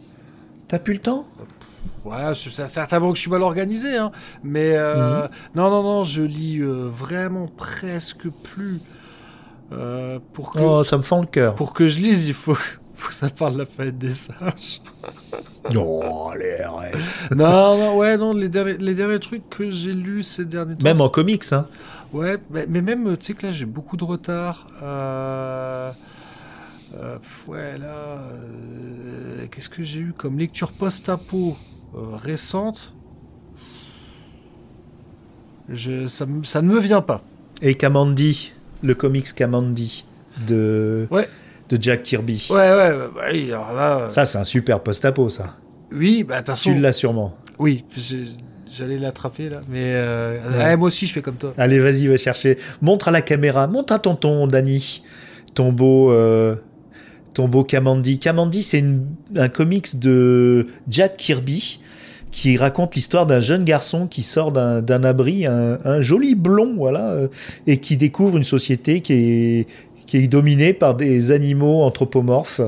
t'as plus le temps? Ouais, c'est certainement que je suis mal organisé, hein. Mais euh, non, non, non, je lis vraiment presque plus. Pour que Oh, ça me fend le cœur. pour que je lise, il faut, faut que ça parle de la planète des singes. Non, allez, arrête. non, non, ouais, non, les derniers, les derniers trucs que j'ai lus ces derniers temps. Même en comics, hein. Ouais, mais, mais même, tu sais que là, j'ai beaucoup de retard. Euh... euh, ouais, là. euh, Qu'est-ce que j'ai eu comme lecture post-apo euh, récente? Je, ça, ça ne me vient pas. Et Kamandi, le comics Kamandi de, Ouais. De Jack Kirby. Ouais, ouais, bah, oui, alors là. euh, Ça, c'est un super post-apo, ça. Oui, bah, de toute Tu l'as sûrement. Oui, j'ai- j'allais l'attraper là. Mais euh, Ouais. ouais, moi aussi, je fais comme toi. Allez, vas-y, va chercher. Montre à la caméra. Montre à tonton, Danny. Ton beau, euh, ton beau Kamandi. Kamandi, c'est une- un comics de Jack Kirby qui raconte l'histoire d'un jeune garçon qui sort d'un d'un abri, un, un joli blond, voilà, euh, et qui découvre une société qui est, qui est dominée par des animaux anthropomorphes.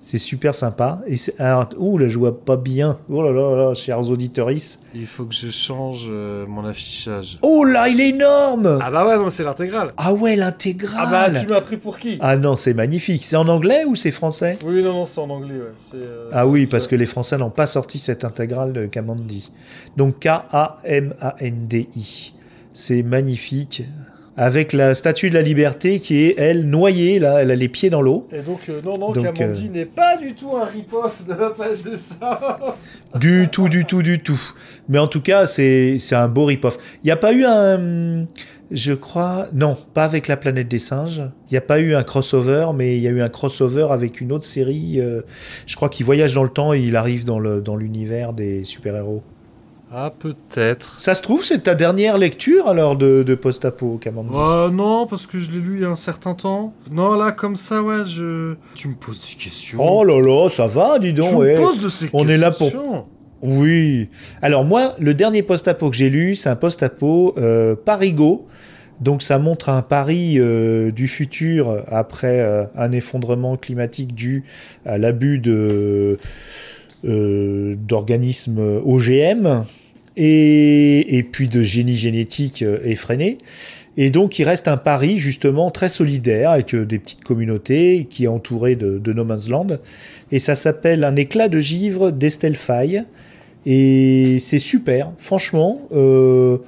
C'est super sympa. Et alors, ouh, là, je vois pas bien. Oh là là là, chers auditeurs. Il faut que je change euh, mon affichage. Oh là, il est énorme! Ah bah ouais, non, c'est l'intégrale. Ah ouais, l'intégrale. Ah bah, tu m'as pris pour qui? Ah non, c'est magnifique. C'est en anglais ou c'est français? Oui, non, non, c'est en anglais, ouais. Euh, Ah oui, parce que les Français n'ont pas sorti cette intégrale de Kamandi. Donc K-A-M-A-N-D-I. C'est magnifique. Avec la statue de la liberté qui est, elle, noyée, là, elle a les pieds dans l'eau. Et donc, euh, non, non, Donc, euh, n'est pas du tout un rip-off de la page des singes. Du tout, du tout, du tout. Mais en tout cas, c'est un beau rip-off. Il n'y a pas eu un... Je crois... Non, pas avec la planète des singes. Il n'y a pas eu un crossover, mais il y a eu un crossover avec une autre série. euh, je crois qu'il voyage dans le temps et il arrive dans le dans l'univers des super-héros. Ah, peut-être. Ça se trouve, c'est ta dernière lecture alors de, de Post-Apo, Kamandi Euh, non, parce que je l'ai lu il y a un certain temps. Non, là, comme ça, ouais, je... Tu me poses des questions. Oh là là, ça va, dis tu donc. me ouais. poses de ces on questions. est là pour- Oui. Alors moi, le dernier post-apo que j'ai lu, c'est un post-apo euh, Parigo. Donc ça montre un Paris euh, du futur après euh, un effondrement climatique dû à l'abus de euh, d'organismes OGM et, puis de génie génétique euh, effréné. Et donc il reste un Paris justement très solidaire avec euh, des petites communautés qui est entouré de, de No Man's Land. Et ça s'appelle Un éclat de givre d'Estelle Faye. Et c'est super, franchement. euh,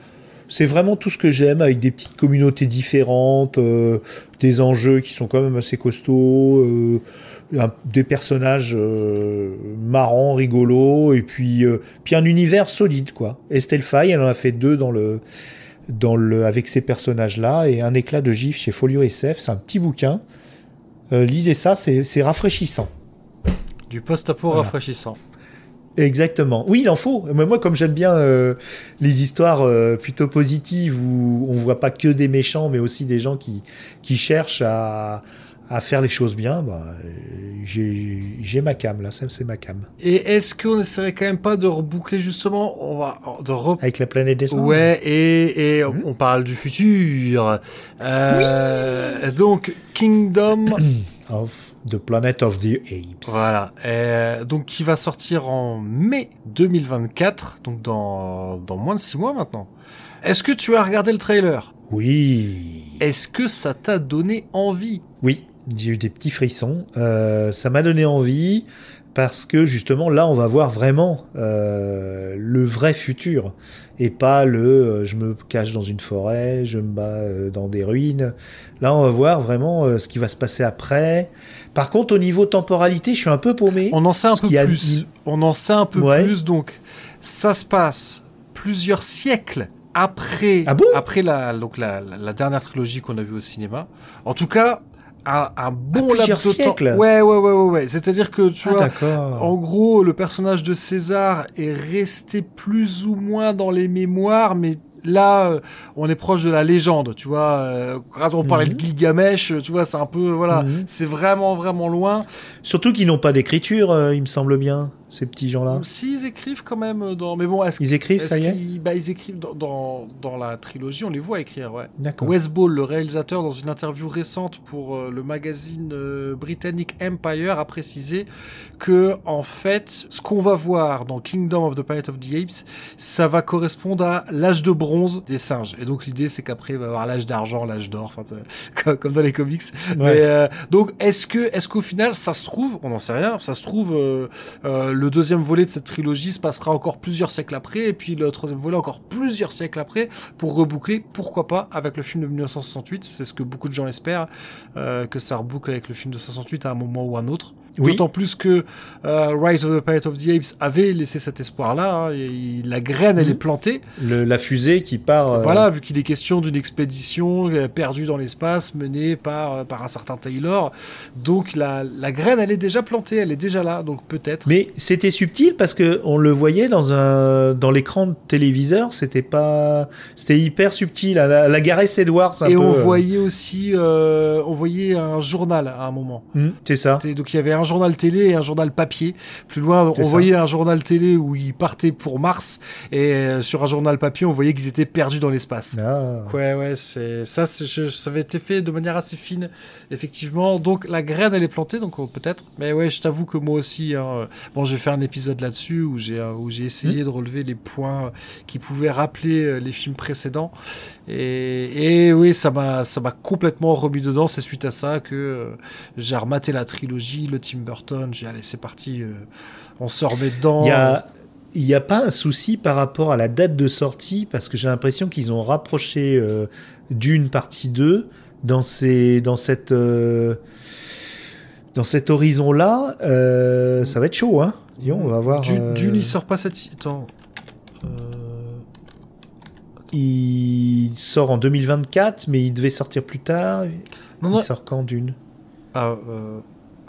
c'est vraiment tout ce que j'aime avec des petites communautés différentes, euh, des enjeux qui sont quand même assez costauds, euh, des personnages euh, marrants, rigolos, et puis, euh, puis un univers solide, quoi. Estelle Faye, elle en a fait deux dans le, dans le, avec ces personnages-là, et un éclat de gif chez Folio SF, c'est un petit bouquin. Euh, lisez ça, c'est c'est rafraîchissant. Du post-apo Voilà. rafraîchissant. Exactement. Oui, il en faut. Mais moi, comme j'aime bien euh, les histoires euh, plutôt positives où on voit pas que des méchants, mais aussi des gens qui, qui cherchent à, à faire les choses bien, bah, j'ai ma cam là, c'est ma cam. Et est-ce qu'on essaierait quand même pas de reboucler justement On va de re- Avec la planète des singes. Ouais, et, et Mhm. on parle du futur. Euh, Donc, Kingdom, Of the Planet of the Apes. voilà. Donc, qui va sortir en mai 2024, donc dans, dans moins de six mois maintenant. Est-ce que tu as regardé le trailer? Oui. Est-ce que ça t'a donné envie? Oui, j'ai eu des petits frissons. Euh, ça m'a donné envie parce que justement là, on va voir vraiment euh, le vrai futur et pas le euh, je me cache dans une forêt, je me bats euh, dans des ruines. Là, on va voir vraiment ce qui va se passer après. Par contre, au niveau temporalité, je suis un peu paumé. On en sait un peu a- plus. On en sait un peu Ouais. plus. Donc, ça se passe plusieurs siècles après, Ah bon? après la, donc la- la dernière trilogie qu'on a vue au cinéma. En tout cas, un, un bon laps de siècles temps. Ouais, ouais, ouais, ouais, ouais. C'est-à-dire que tu Ah, vois, en gros, le personnage de César est resté plus ou moins dans les mémoires, mais là, euh, on est proche de la légende, tu vois. euh, Quand on parlait Mhm. de Gilgamesh, tu vois, c'est un peu, voilà, Mhm. c'est vraiment, vraiment loin. Surtout qu'ils n'ont pas d'écriture, euh, il me semble bien, ces petits gens-là? S'ils écrivent quand même dans, mais bon, est-ce Ils écrivent, ça y est bah, ils écrivent dans, dans, dans la trilogie, on les voit écrire, ouais. D'accord. Wes Ball, le réalisateur, dans une interview récente pour euh, le magazine euh, britannique Empire, a précisé que, en fait, ce qu'on va voir dans Kingdom of the Planet of the Apes, ça va correspondre à l'âge de bronze des singes. Et donc, l'idée, c'est qu'après, il va y avoir l'âge d'argent, l'âge d'or, comme- comme dans les comics. Mais, euh, donc, est-ce que, est-ce qu'au final, ça se trouve, on n'en sait rien, ça se trouve, euh, le deuxième volet de cette trilogie se passera encore plusieurs siècles après, et puis le troisième volet encore plusieurs siècles après, pour reboucler, pourquoi pas, avec le film de 1968. C'est ce que beaucoup de gens espèrent, euh, que ça reboucle avec le film de 68 à un moment ou un autre. Oui. D'autant plus que euh, Rise of the Planet of the Apes avait laissé cet espoir-là. hein, et la graine, elle Mhm. est plantée. Le- la fusée qui part. euh, Voilà, vu qu'il est question d'une expédition perdue dans l'espace menée par, par un certain Taylor. Donc la, la graine, elle est déjà plantée, elle est déjà là. Donc peut-être. Mais c'était subtil parce que on le voyait dans un dans l'écran de téléviseur, c'était pas c'était hyper subtil la, la Gareth Edwards un Et peu. on euh. voyait aussi, euh, on voyait un journal à un moment. Hmm, c'est ça. Donc il y avait un journal télé et un journal papier. Plus loin, on ça. voyait un journal télé où ils partaient pour Mars et euh, sur un journal papier, on voyait qu'ils étaient perdus dans l'espace. Ah. Ouais, ouais, c'est ça, je- ça avait été fait de manière assez fine, effectivement. Donc la graine, elle est plantée, donc peut-être. Mais ouais, je t'avoue que moi aussi, hein, bon, j'ai fait un épisode là-dessus où j'ai euh, où j'ai essayé de relever les points qui pouvaient rappeler euh, les films précédents. Et, et oui, ça m'a ça m'a complètement remis dedans. C'est suite à ça que euh, j'ai rematé la trilogie, le Tim Burton. J'ai allez, c'est parti, on se remet dedans. Il y a il n'y a pas un souci par rapport à la date de sortie parce que j'ai l'impression qu'ils ont rapproché euh, d'une partie 2 dans ces dans cette euh, dans cet horizon là ça va être chaud hein on va voir euh, Dune, il sort pas cette. Attends. Euh, il sort en 2024 mais il devait sortir plus tard Non, il non, sort quand Dune? Ah, euh,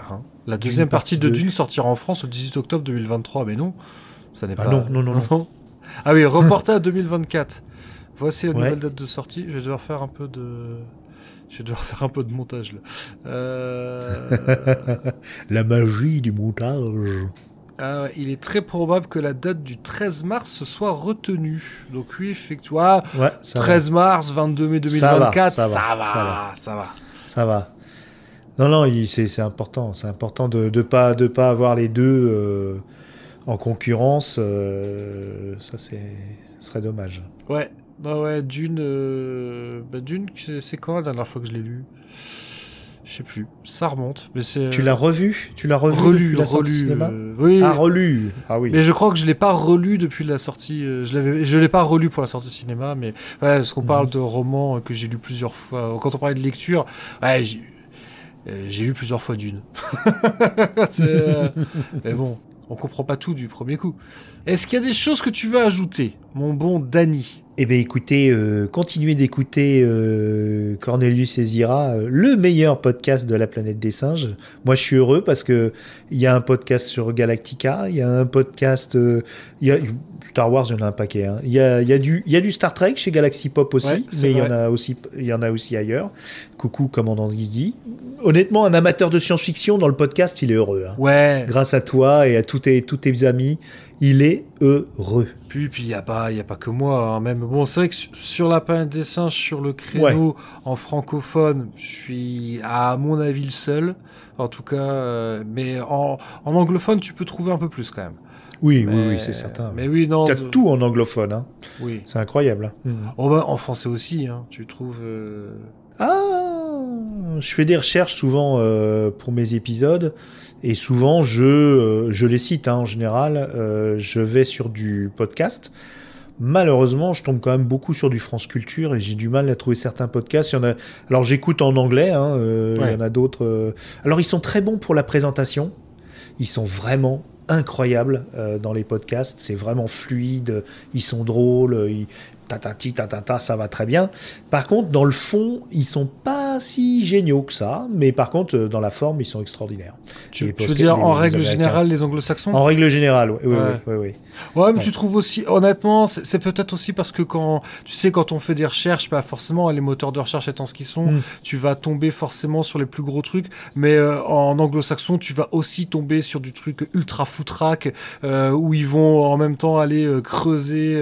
hein. La deuxième partie, partie de. Dune sortira en France le 18 octobre 2023, mais non, ça n'est Ah pas. non, non, non, non. ah oui, reporté à 2024. Voici la Ouais. nouvelle date de sortie. Je vais devoir faire un peu de. Je vais devoir faire un peu de montage là. Euh, la magie du montage. Ah il est très probable que la date du 13 mars soit retenue. Donc oui, effectivement, ouais ça 13 mars, 22 mai Ça va, 2024, ça va, ça va, ça va. ça va. va ça va. Non non c'est important. C'est important de de pas de pas avoir les deux euh, en concurrence euh, ça ce serait dommage. Ouais, bah ouais, Dune, euh, bah Dune, c'est quand la dernière fois que je l'ai lu? Je sais plus, ça remonte, mais c'est tu l'as revu? Tu l'as revu relu, la relu, cinéma? euh, oui, ah relu ah oui mais je crois que je l'ai pas relu depuis la sortie. euh, je l'avais, je l'ai pas relu pour la sortie cinéma, mais ouais, parce qu'on parle Mhm. de romans euh, que j'ai lu plusieurs fois. Quand on parlait de lecture, ouais, j'ai, euh, lu plusieurs fois Dune. Euh, mais bon, on comprend pas tout du premier coup. Est-ce qu'il y a des choses que tu veux ajouter, mon bon Danny? Eh bien, écoutez, euh, continuez d'écouter euh, Cornelius et Zira, euh, le meilleur podcast de la planète des singes. Moi, je suis heureux parce que il y a un podcast sur Galactica, il y a un podcast, il y a Star Wars, il y en a un paquet. hein. Il y, a, il y a du, il y a du Star Trek chez Galaxy Pop aussi, Ouais, mais il y en a aussi, y en a aussi ailleurs. Coucou, commandant Guigui. Honnêtement, un amateur de science-fiction dans le podcast, il est heureux. hein. Ouais. Grâce à toi et à tous tes, tous tes amis, il est heureux. Puis, puis il n'y a, pas- y a pas que moi. hein, même. Bon, c'est vrai que su- sur la planète des singes, sur le créneau en francophone, je suis à mon avis le seul. En tout cas, euh, mais en, en anglophone, tu peux trouver un peu plus quand même. Oui, oui, Mais- oui, c'est certain. Mais oui, non. T'as de- tout en anglophone, hein. Oui. c'est incroyable. hein. Oh bah, en français aussi, hein, tu trouves. euh, Ah, je fais des recherches souvent euh, pour mes épisodes et souvent je, euh, je les cite hein, en général. euh, je vais sur du podcast. Malheureusement, je tombe quand même beaucoup sur du France Culture et j'ai du mal à trouver certains podcasts. Il y en a... Alors j'écoute en anglais, hein, euh, il y en a d'autres. Alors ils sont très bons pour la présentation. Ils sont vraiment incroyables euh, dans les podcasts. C'est vraiment fluide. Ils sont drôles. Ils... Tatati, tatata, ça va très bien. Par contre, dans le fond, ils sont pas si géniaux que ça. Mais par contre, euh, dans la forme, ils sont extraordinaires. Tu, veux dire les- en les règle générale les anglo-saxons En règle générale, oui, oui, Ouais. oui, oui, oui. Ouais, mais Ouais. tu trouves aussi, honnêtement, c'est peut-être aussi parce que quand, tu sais, quand on fait des recherches, bah forcément, les moteurs de recherche étant ce qu'ils sont, Mm. tu vas tomber forcément sur les plus gros trucs. Mais euh, en anglo-saxon, tu vas aussi tomber sur du truc ultra foutraque, euh, où ils vont en même temps aller euh, creuser,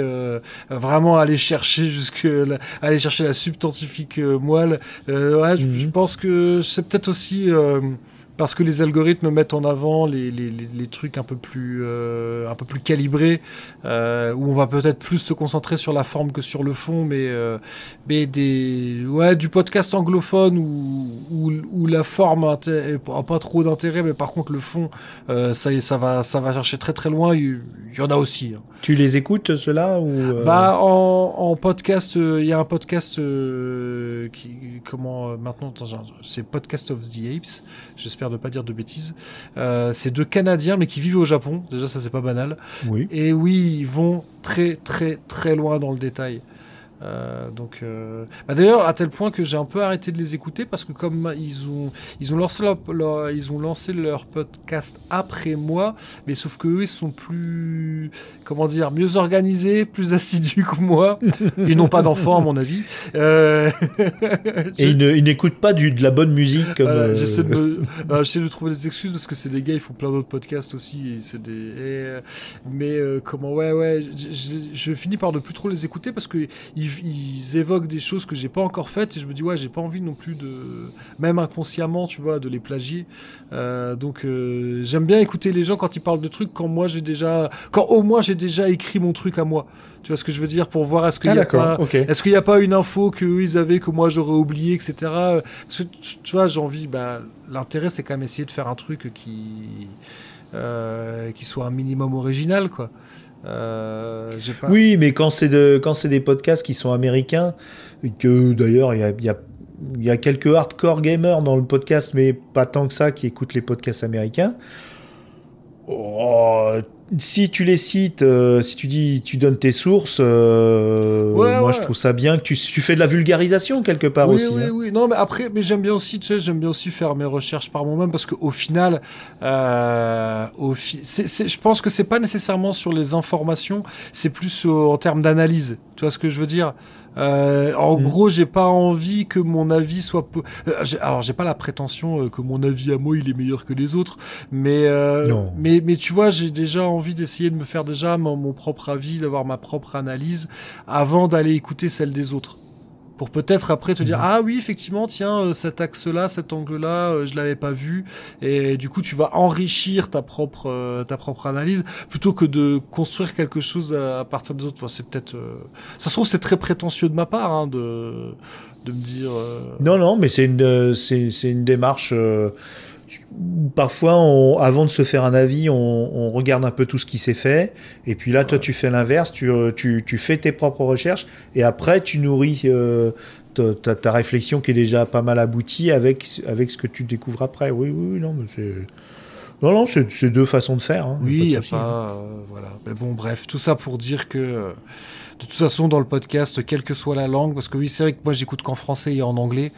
vraiment aller chercher jusque, la- aller chercher la substantifique euh, moelle. Euh, ouais, je- Mhm. je pense que c'est peut-être aussi. Parce que les algorithmes mettent en avant les, les, les, les trucs un peu plus euh, un peu plus calibrés euh, où on va peut-être plus se concentrer sur la forme que sur le fond mais euh, mais des ouais du podcast anglophone où où, où la forme a inté- a pas trop d'intérêt mais par contre le fond ça ça va ça va chercher très très loin il y en a aussi hein. Tu les écoutes, ceux-là ou Bah en, en podcast, il y a un podcast qui comment maintenant c'est Podcast of the Apes. J'espère ne pas dire de bêtises. Euh, c'est deux Canadiens mais qui vivent au Japon. Déjà ça c'est pas banal. Oui. Et oui, ils vont très très très loin dans le détail. Euh, donc, euh, bah d'ailleurs, à tel point que j'ai un peu arrêté de les écouter parce que comme ils ont, ils ont lancé leur, leur- ils ont lancé leur podcast après moi, mais sauf que eux, ils sont plus, comment dire, mieux organisés, plus assidus que moi. Ils n'ont pas d'enfants, à mon avis. Euh, Et ils n'écoutent pas du, de la bonne musique comme. voilà, euh, J'essaie de, me- euh, j'essaie de trouver des excuses parce que c'est des gars, ils font plein d'autres podcasts aussi. Et c'est des, et, euh, mais comment, ouais, ouais, je, finis par ne plus trop les écouter parce que ils, ils évoquent des choses que j'ai pas encore faites et je me dis ouais, j'ai pas envie non plus de, même inconsciemment, tu vois, de les plagier. Euh, donc euh, j'aime bien écouter les gens quand ils parlent de trucs quand moi j'ai déjà, quand au moins j'ai déjà écrit mon truc à moi. Tu vois ce que je veux dire? Pour voir est-ce qu'il Ah y a pas, Ok. est-ce qu'il n'y a pas une info que ils avaient que moi j'aurais oublié, etc. Parce que tu tu vois, j'ai envie. Bah, l'intérêt c'est quand même essayer de faire un truc qui euh, qui soit un minimum original, quoi. Euh. Oui, mais quand c'est de, quand c'est des podcasts qui sont américains, et que d'ailleurs il y a, y a quelques hardcore gamers dans le podcast, mais pas tant que ça qui écoutent les podcasts américains. Oh, si tu les cites, euh, si tu dis, tu donnes tes sources, euh, Ouais, moi ouais. je trouve ça bien que tu, tu fais de la vulgarisation quelque part oui, aussi. oui, hein. oui. Non, mais après, mais j'aime bien aussi, tu sais, j'aime bien aussi faire mes recherches par moi-même parce qu'au final, euh, au fi- je pense que c'est pas nécessairement sur les informations, c'est plus en termes d'analyse. Tu vois ce que je veux dire? Euh, En Mm. gros, j'ai pas envie que mon avis soit. peu- Euh, j'ai- alors, j'ai pas la prétention euh, que mon avis à moi il est meilleur que les autres, mais euh, mais mais tu vois, j'ai déjà envie d'essayer de me faire déjà mon, mon propre avis, d'avoir ma propre analyse avant d'aller écouter celle des autres pour peut-être après te dire Mhm. ah oui effectivement tiens euh, cet axe là cet angle là je l'avais pas vu et du coup tu vas enrichir ta propre euh, ta propre analyse plutôt que de construire quelque chose à, partir des autres Enfin, c'est peut-être euh, ça se trouve c'est très prétentieux de ma part hein, de de me dire euh, Non, non, mais c'est une, euh, c'est, c'est une démarche. Parfois, on- avant de se faire un avis, on, on regarde un peu tout ce qui s'est fait. Et puis là, toi, tu fais l'inverse. Tu, euh, tu, tu fais tes propres recherches. Et après, tu nourris euh, ta, réflexion qui est déjà pas mal aboutie avec, avec ce que tu découvres après. Oui, oui, non, mais c'est. Non, non, c'est, deux façons de faire. hein, oui il y a pas euh, voilà mais bon bref tout ça pour dire que euh, de toute façon dans le podcast quelle que soit la langue parce que oui c'est vrai que moi j'écoute qu'en français et en anglais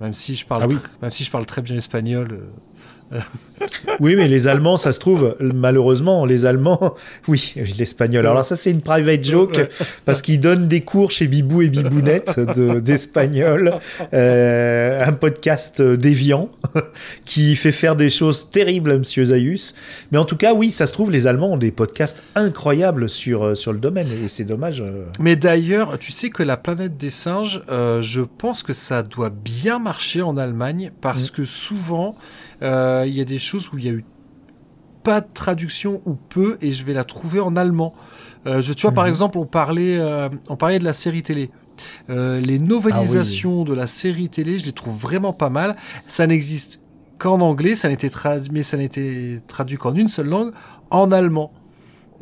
même si je parle Ah oui. même si je parle très bien espagnol euh, Oui, mais les Allemands, ça se trouve, malheureusement, les Allemands, oui, l'espagnol. Alors ça, c'est une private joke Ouais. parce qu'ils donnent des cours chez Bibou et Bibounette de- d'espagnol, euh, un podcast déviant qui fait faire des choses terribles à Monsieur Zayus. Mais en tout cas, oui, ça se trouve, les Allemands ont des podcasts incroyables sur, euh, sur le domaine et c'est dommage. euh. Mais d'ailleurs, tu sais que la planète des singes, euh, je pense que ça doit bien marcher en Allemagne parce Mm. que souvent, euh, il y a des choses où il y a eu pas de traduction ou peu et je vais la trouver en allemand. Euh, je, tu vois, par Mhm. exemple, on parlait, euh, on parlait de la série télé. Euh, les novelisations de la série télé, je les trouve vraiment pas mal. Ça n'existe qu'en anglais, ça n'était traduit, mais ça n'était traduit qu'en une seule langue, en allemand.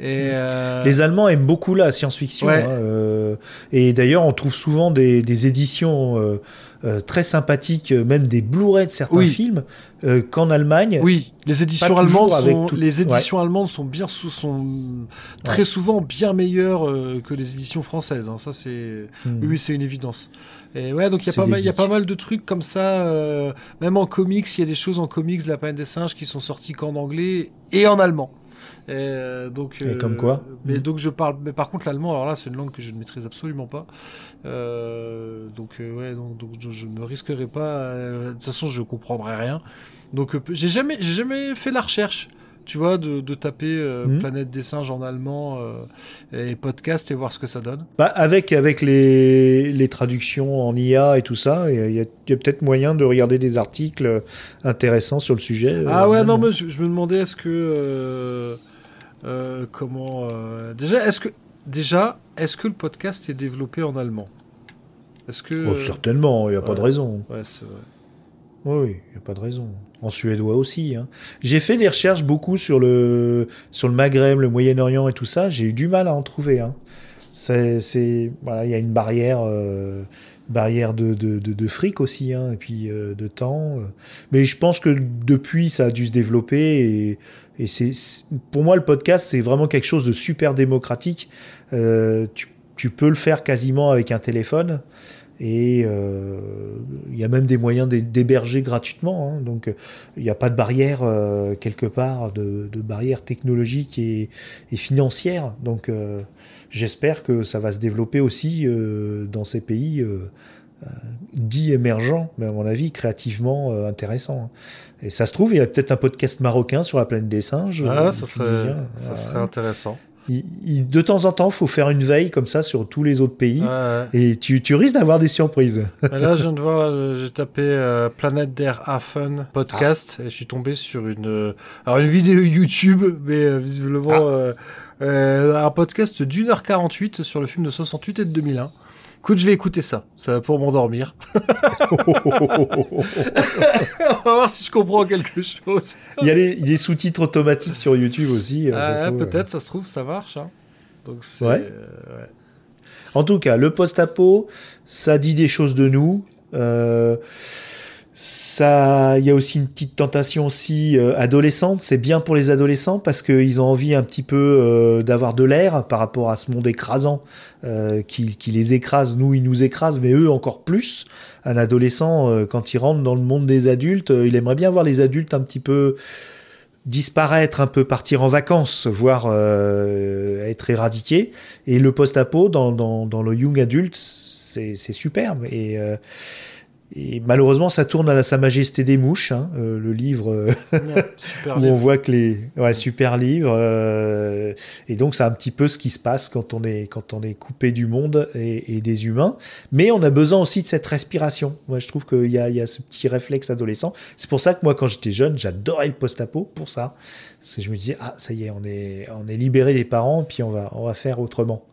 Et euh, Les Allemands aiment beaucoup la science-fiction. Ouais. hein, euh, et d'ailleurs, on trouve souvent des, des éditions euh, très sympathiques, même des Blu-ray de certains Oui. films, qu'en Allemagne. Oui, les éditions allemandes sont, tout- les éditions allemandes sont bien sous, sont très souvent bien meilleures que les éditions françaises. hein. Ça c'est, Hmm. oui, c'est une évidence. Et ouais, donc il y a pas mal, de trucs comme ça. même en comics, il y a des choses en comics, La planète des singes, qui sont sorties qu'en anglais et en allemand. Et, euh, donc, Et comme quoi Mais Mm. donc je parle. Mais par contre, l'allemand, alors là, c'est une langue que je ne maîtrise absolument pas. Euh, donc euh, ouais, donc, donc je, je me risquerai pas. euh, de toute façon, je comprendrai rien. Donc euh, j'ai jamais, j'ai jamais fait la recherche. Tu vois, de, de taper euh, Mhm. Planète des singes en allemand euh, et podcast et voir ce que ça donne. Bah, avec avec les, les traductions en IA et tout ça, il y a, peut-être moyen de regarder des articles intéressants sur le sujet. Ah euh, ouais, non, mais je, je me demandais est-ce que euh, comment euh, déjà est-ce que déjà est-ce que le podcast est développé en allemand? Est-ce que Oh, certainement, il n'y a pas de raison. ouais, c'est vrai. Oui, il n'y a pas de raison. En suédois aussi. hein. J'ai fait des recherches beaucoup sur le, sur le Maghreb, le Moyen-Orient et tout ça. J'ai eu du mal à en trouver. Hein. C'est, voilà, il y a une barrière, euh, barrière de, de, de, de fric aussi, hein, et puis euh, de temps. Mais je pense que depuis, ça a dû se développer. Et, et c'est, pour moi, le podcast, c'est vraiment quelque chose de super démocratique. Euh, tu, peux le faire quasiment avec un téléphone. Et euh, il y a même des moyens d'hé- d'héberger gratuitement. hein. donc, il n'y a pas de barrière euh, quelque part, de, barrière technologique et, financière. Donc, j'espère que ça va se développer aussi dans ces pays dits émergents, mais à mon avis, créativement intéressants. hein. Et ça se trouve, il y a peut-être un podcast marocain sur la planète des singes. Ah, euh, ça serait, ça Ah, serait intéressant. il- il- de temps en temps, il faut faire une veille comme ça sur tous les autres pays. Ouais. Et tu, tu risques d'avoir des surprises. Mais là, je viens de voir, euh, j'ai tapé euh, Planète der Affen podcast et je suis tombé sur une, euh, alors une vidéo YouTube, mais euh, visiblement Ah. euh, euh, un podcast d'une heure 48 sur le film de 68 et de 2001. Écoute, je vais écouter ça, ça va pour m'endormir. On va voir si je comprends quelque chose. Il y a les, les sous-titres automatiques sur YouTube aussi. euh, ça Ah, Peut-être, ça se trouve, ça marche. hein. Donc c'est. Ouais. euh, ouais. En tout cas, le post-apo, ça dit des choses de nous. Euh, ça, il y a aussi une petite tentation aussi euh, adolescente. C'est bien pour les adolescents parce qu'ils ont envie un petit peu euh, d'avoir de l'air par rapport à ce monde écrasant euh, qui, qui les écrase. Nous, ils nous écrasent, mais eux encore plus. Un adolescent, euh, quand il rentre dans le monde des adultes, euh, il aimerait bien voir les adultes un petit peu disparaître, un peu partir en vacances, voire euh, être éradiqué. Et le post-apo dans, dans, dans le young adulte, c'est superbe. Et, euh, et malheureusement, ça tourne à la Sa Majesté des Mouches, hein, euh, le livre euh, Super où on voit que les ouais, super livre. euh, et donc, c'est un petit peu ce qui se passe quand on est quand on est coupé du monde et, et des humains. Mais on a besoin aussi de cette respiration. Moi, je trouve qu'il y a, il y a ce petit réflexe adolescent. C'est pour ça que moi, quand j'étais jeune, j'adorais le post-apo pour ça. Parce que je me disais, ah, ça y est, on est, on est libéré des parents, puis on va, on va faire autrement.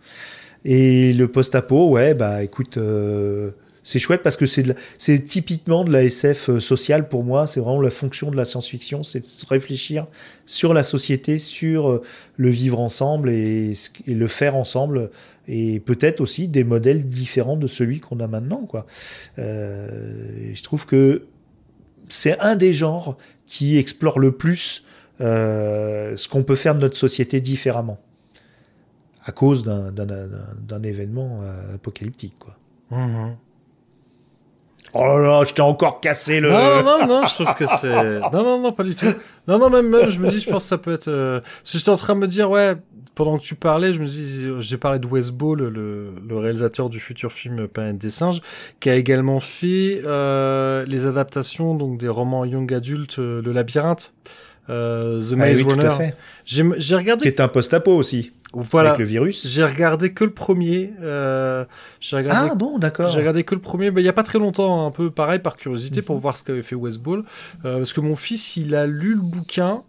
Et le post-apo, ouais, bah écoute, euh, c'est chouette parce que c'est typiquement de la SF euh, sociale pour moi. C'est vraiment la fonction de la science-fiction, c'est de réfléchir sur la société, sur euh, le vivre ensemble et, le faire ensemble. Et peut-être aussi des modèles différents de celui qu'on a maintenant. Euh, je trouve que c'est un des genres qui explore le plus ce qu'on peut faire de notre société différemment à cause d'un- événement apocalyptique. Mhm. Oh là là, je t'ai encore cassé le... Non, non, non, non, je trouve que c'est. Non, non, non, pas du tout. Non, non, même, même je me dis, je pense que ça peut être. euh, parce que J'étais en train de me dire, ouais, pendant que tu parlais, je me dis, j'ai parlé de Wes Ball, le, le réalisateur du futur film Planète des singes, qui a également fait euh, les adaptations donc des romans young adultes, euh, Le Labyrinthe, euh, The Ah Maze oui, tout Runner. à fait. J'ai j'ai regardé Qui est un post-apo aussi. Voilà. avec le virus. J'ai regardé que le premier. Euh, j'ai regardé Ah bon, d'accord. J'ai regardé que le premier, mais il y a pas très longtemps, un peu pareil par curiosité Mhm. pour voir ce qu'avait fait West Ball, Euh, parce que mon fils il a lu le bouquin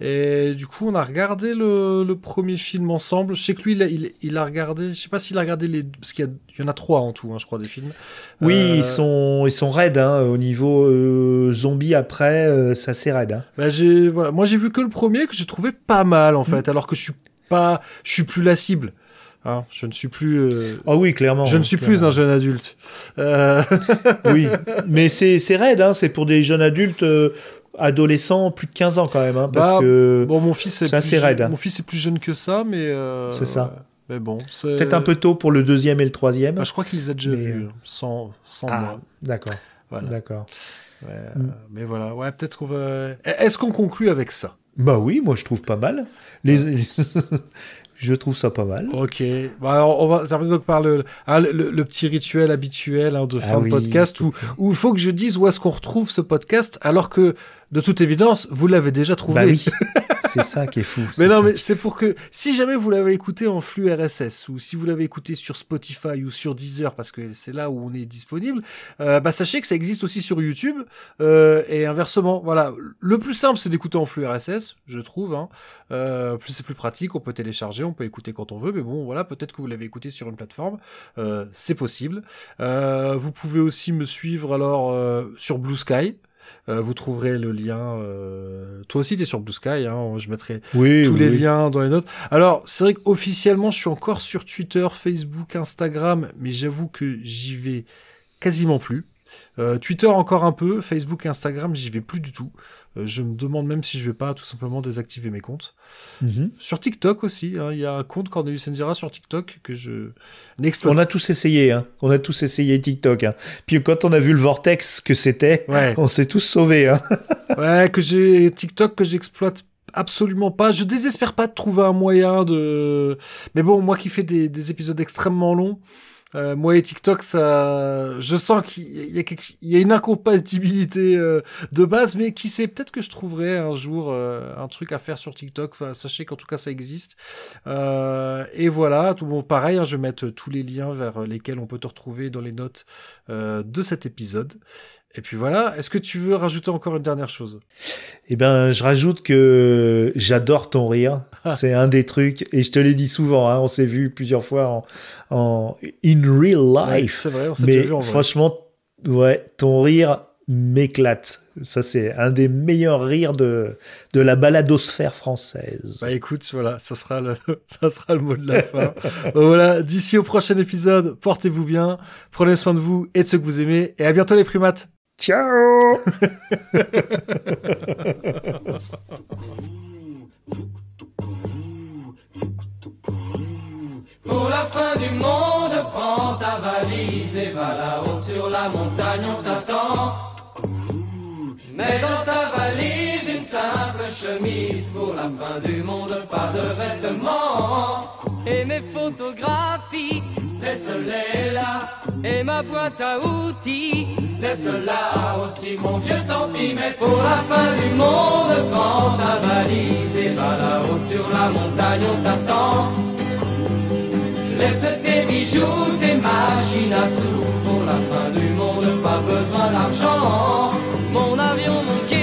et du coup on a regardé le, le premier film ensemble. Je sais que lui il a, il, il a regardé, je sais pas s'il a regardé les, parce qu'il y, a- il y en a trois en tout, hein, je crois des films. Oui, Euh, ils sont ils sont raides hein, au niveau euh, zombie après, euh, ça c'est raide. Hein. Bah, j'ai voilà, moi j'ai vu que le premier que j'ai trouvé pas mal en fait, alors que je suis pas, je suis plus la cible. Hein, je ne suis plus, euh, Ah oui, clairement. je ne suis plus clairement. un jeune adulte. Euh, Oui, mais c'est c'est raide, hein, c'est pour des jeunes adultes, euh, adolescents, plus de 15 ans quand même, hein, parce Bah, que Bon, mon fils est, plus assez raide, hein. Mon fils est plus jeune que ça, mais. euh, C'est ça. Mais bon, peut-être un peu tôt pour le deuxième et le troisième. Bah, je crois qu'il les a déjà Mais, vus, euh, sans, sans ah, d'accord, Voilà. d'accord. Ouais, euh, Mm. Mais voilà, ouais, peut-être qu'on va. Est-ce qu'on conclut avec ça? Bah oui, moi je trouve pas mal. Les... je trouve ça pas mal. Ok. Bah, alors, on va terminer donc par le, hein, le, le- petit rituel habituel hein, de Ah fin de oui. podcast où où il faut que je dise où est-ce qu'on retrouve ce podcast, alors que de toute évidence, vous l'avez déjà trouvé. Bah oui, c'est ça qui est fou. Mais non, mais c'est pour que si jamais vous l'avez écouté en flux RSS ou si vous l'avez écouté sur Spotify ou sur Deezer parce que c'est là où on est disponible, euh, bah sachez que ça existe aussi sur YouTube euh, et inversement. Voilà, le plus simple c'est d'écouter en flux RSS, je trouve. Hein. Euh, plus c'est plus pratique, on peut télécharger, on peut écouter quand on veut. Mais bon, voilà, peut-être que vous l'avez écouté sur une plateforme, euh, c'est possible. Euh, vous pouvez aussi me suivre alors euh, sur Blue Sky. Euh, vous trouverez le lien. Euh... Toi aussi, t'es sur Blue Sky. Hein, je mettrai oui, tous oui, les oui. liens dans les notes. Alors, c'est vrai qu'officiellement, je suis encore sur Twitter, Facebook, Instagram, mais j'avoue que j'y vais quasiment plus. Euh, Twitter encore un peu, Facebook Instagram, j'y vais plus du tout. Euh, je me demande même si je vais pas tout simplement désactiver mes comptes. Mhm. Sur TikTok aussi, hein, il y a un compte Cornelius Enzira sur TikTok que je n'exploite On a tous essayé, hein. On a tous essayé TikTok. Hein. Puis quand on a vu le vortex que c'était, Ouais, on s'est tous sauvés. Ouais, que j'ai TikTok que j'exploite absolument pas. Je désespère pas de trouver un moyen de. Mais bon, moi qui fais des, des épisodes extrêmement longs, euh, moi et TikTok, ça, je sens qu'il y a, une incompatibilité euh, de base, mais qui sait, peut-être que je trouverai un jour euh, un truc à faire sur TikTok. Sachez qu'en tout cas, ça existe. Et voilà, tout bon, pareil, hein, je vais mettre tous les liens vers lesquels on peut te retrouver dans les notes de cet épisode. Et puis voilà, est-ce que tu veux rajouter encore une dernière chose? Eh ben, je rajoute que j'adore ton rire. Ah. C'est un des trucs, et je te l'ai dit souvent, hein, on s'est vu plusieurs fois en, en in real Ouais, life. C'est vrai, on s'est déjà vu en vrai. franchement, ouais, ton rire m'éclate. Ça, c'est un des meilleurs rires de, de la baladosphère française. Bah écoute, voilà, ça sera le, ça sera le mot de la fin. Bon, voilà, d'ici au prochain épisode, portez-vous bien, prenez soin de vous et de ceux que vous aimez, et à bientôt les primates. Ciao Pour la fin du monde, prends ta valise et va là-haut sur la montagne, on t'attend. Mets dans ta valise une simple chemise pour la fin du monde, pas de vêtements. et mes photographies Laisse-les là, et ma boîte à outils. laisse-la aussi, mon vieux, tant pis, mais pour la fin du monde, prends ta valise et va là-haut sur la montagne, on t'attend. Laisse tes bijoux, tes machines à sous, pour la fin du monde, pas besoin d'argent. Mon avion, mon képi,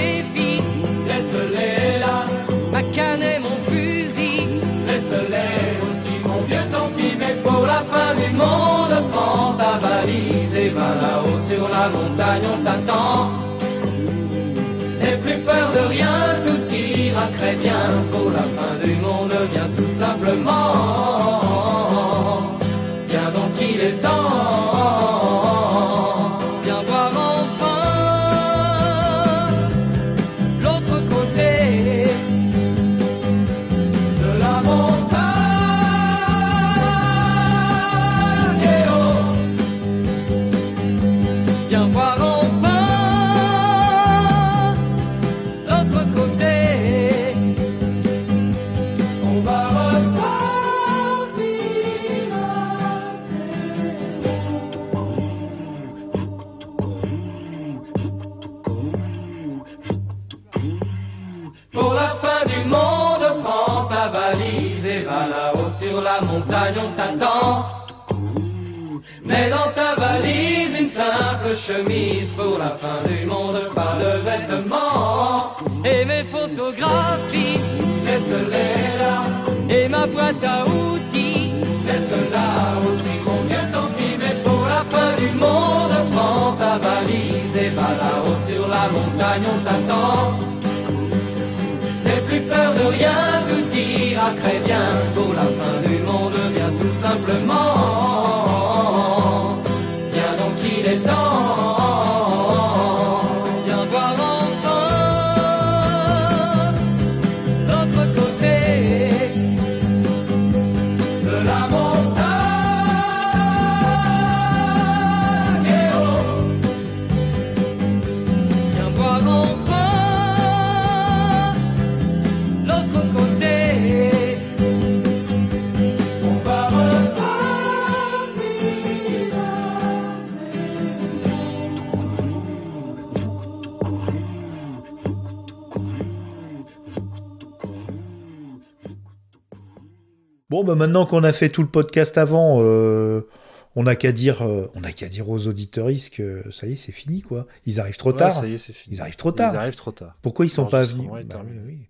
la maintenant qu'on a fait tout le podcast avant, euh, on n'a qu'à dire, euh, on n'a qu'à dire aux auditeuristes que ça y est, c'est fini, quoi. Ils arrivent trop Ouais, tard. ça y est, c'est fini. Ils arrivent trop tard. Ils arrivent trop tard. Pourquoi ils sont pas venus Bah oui.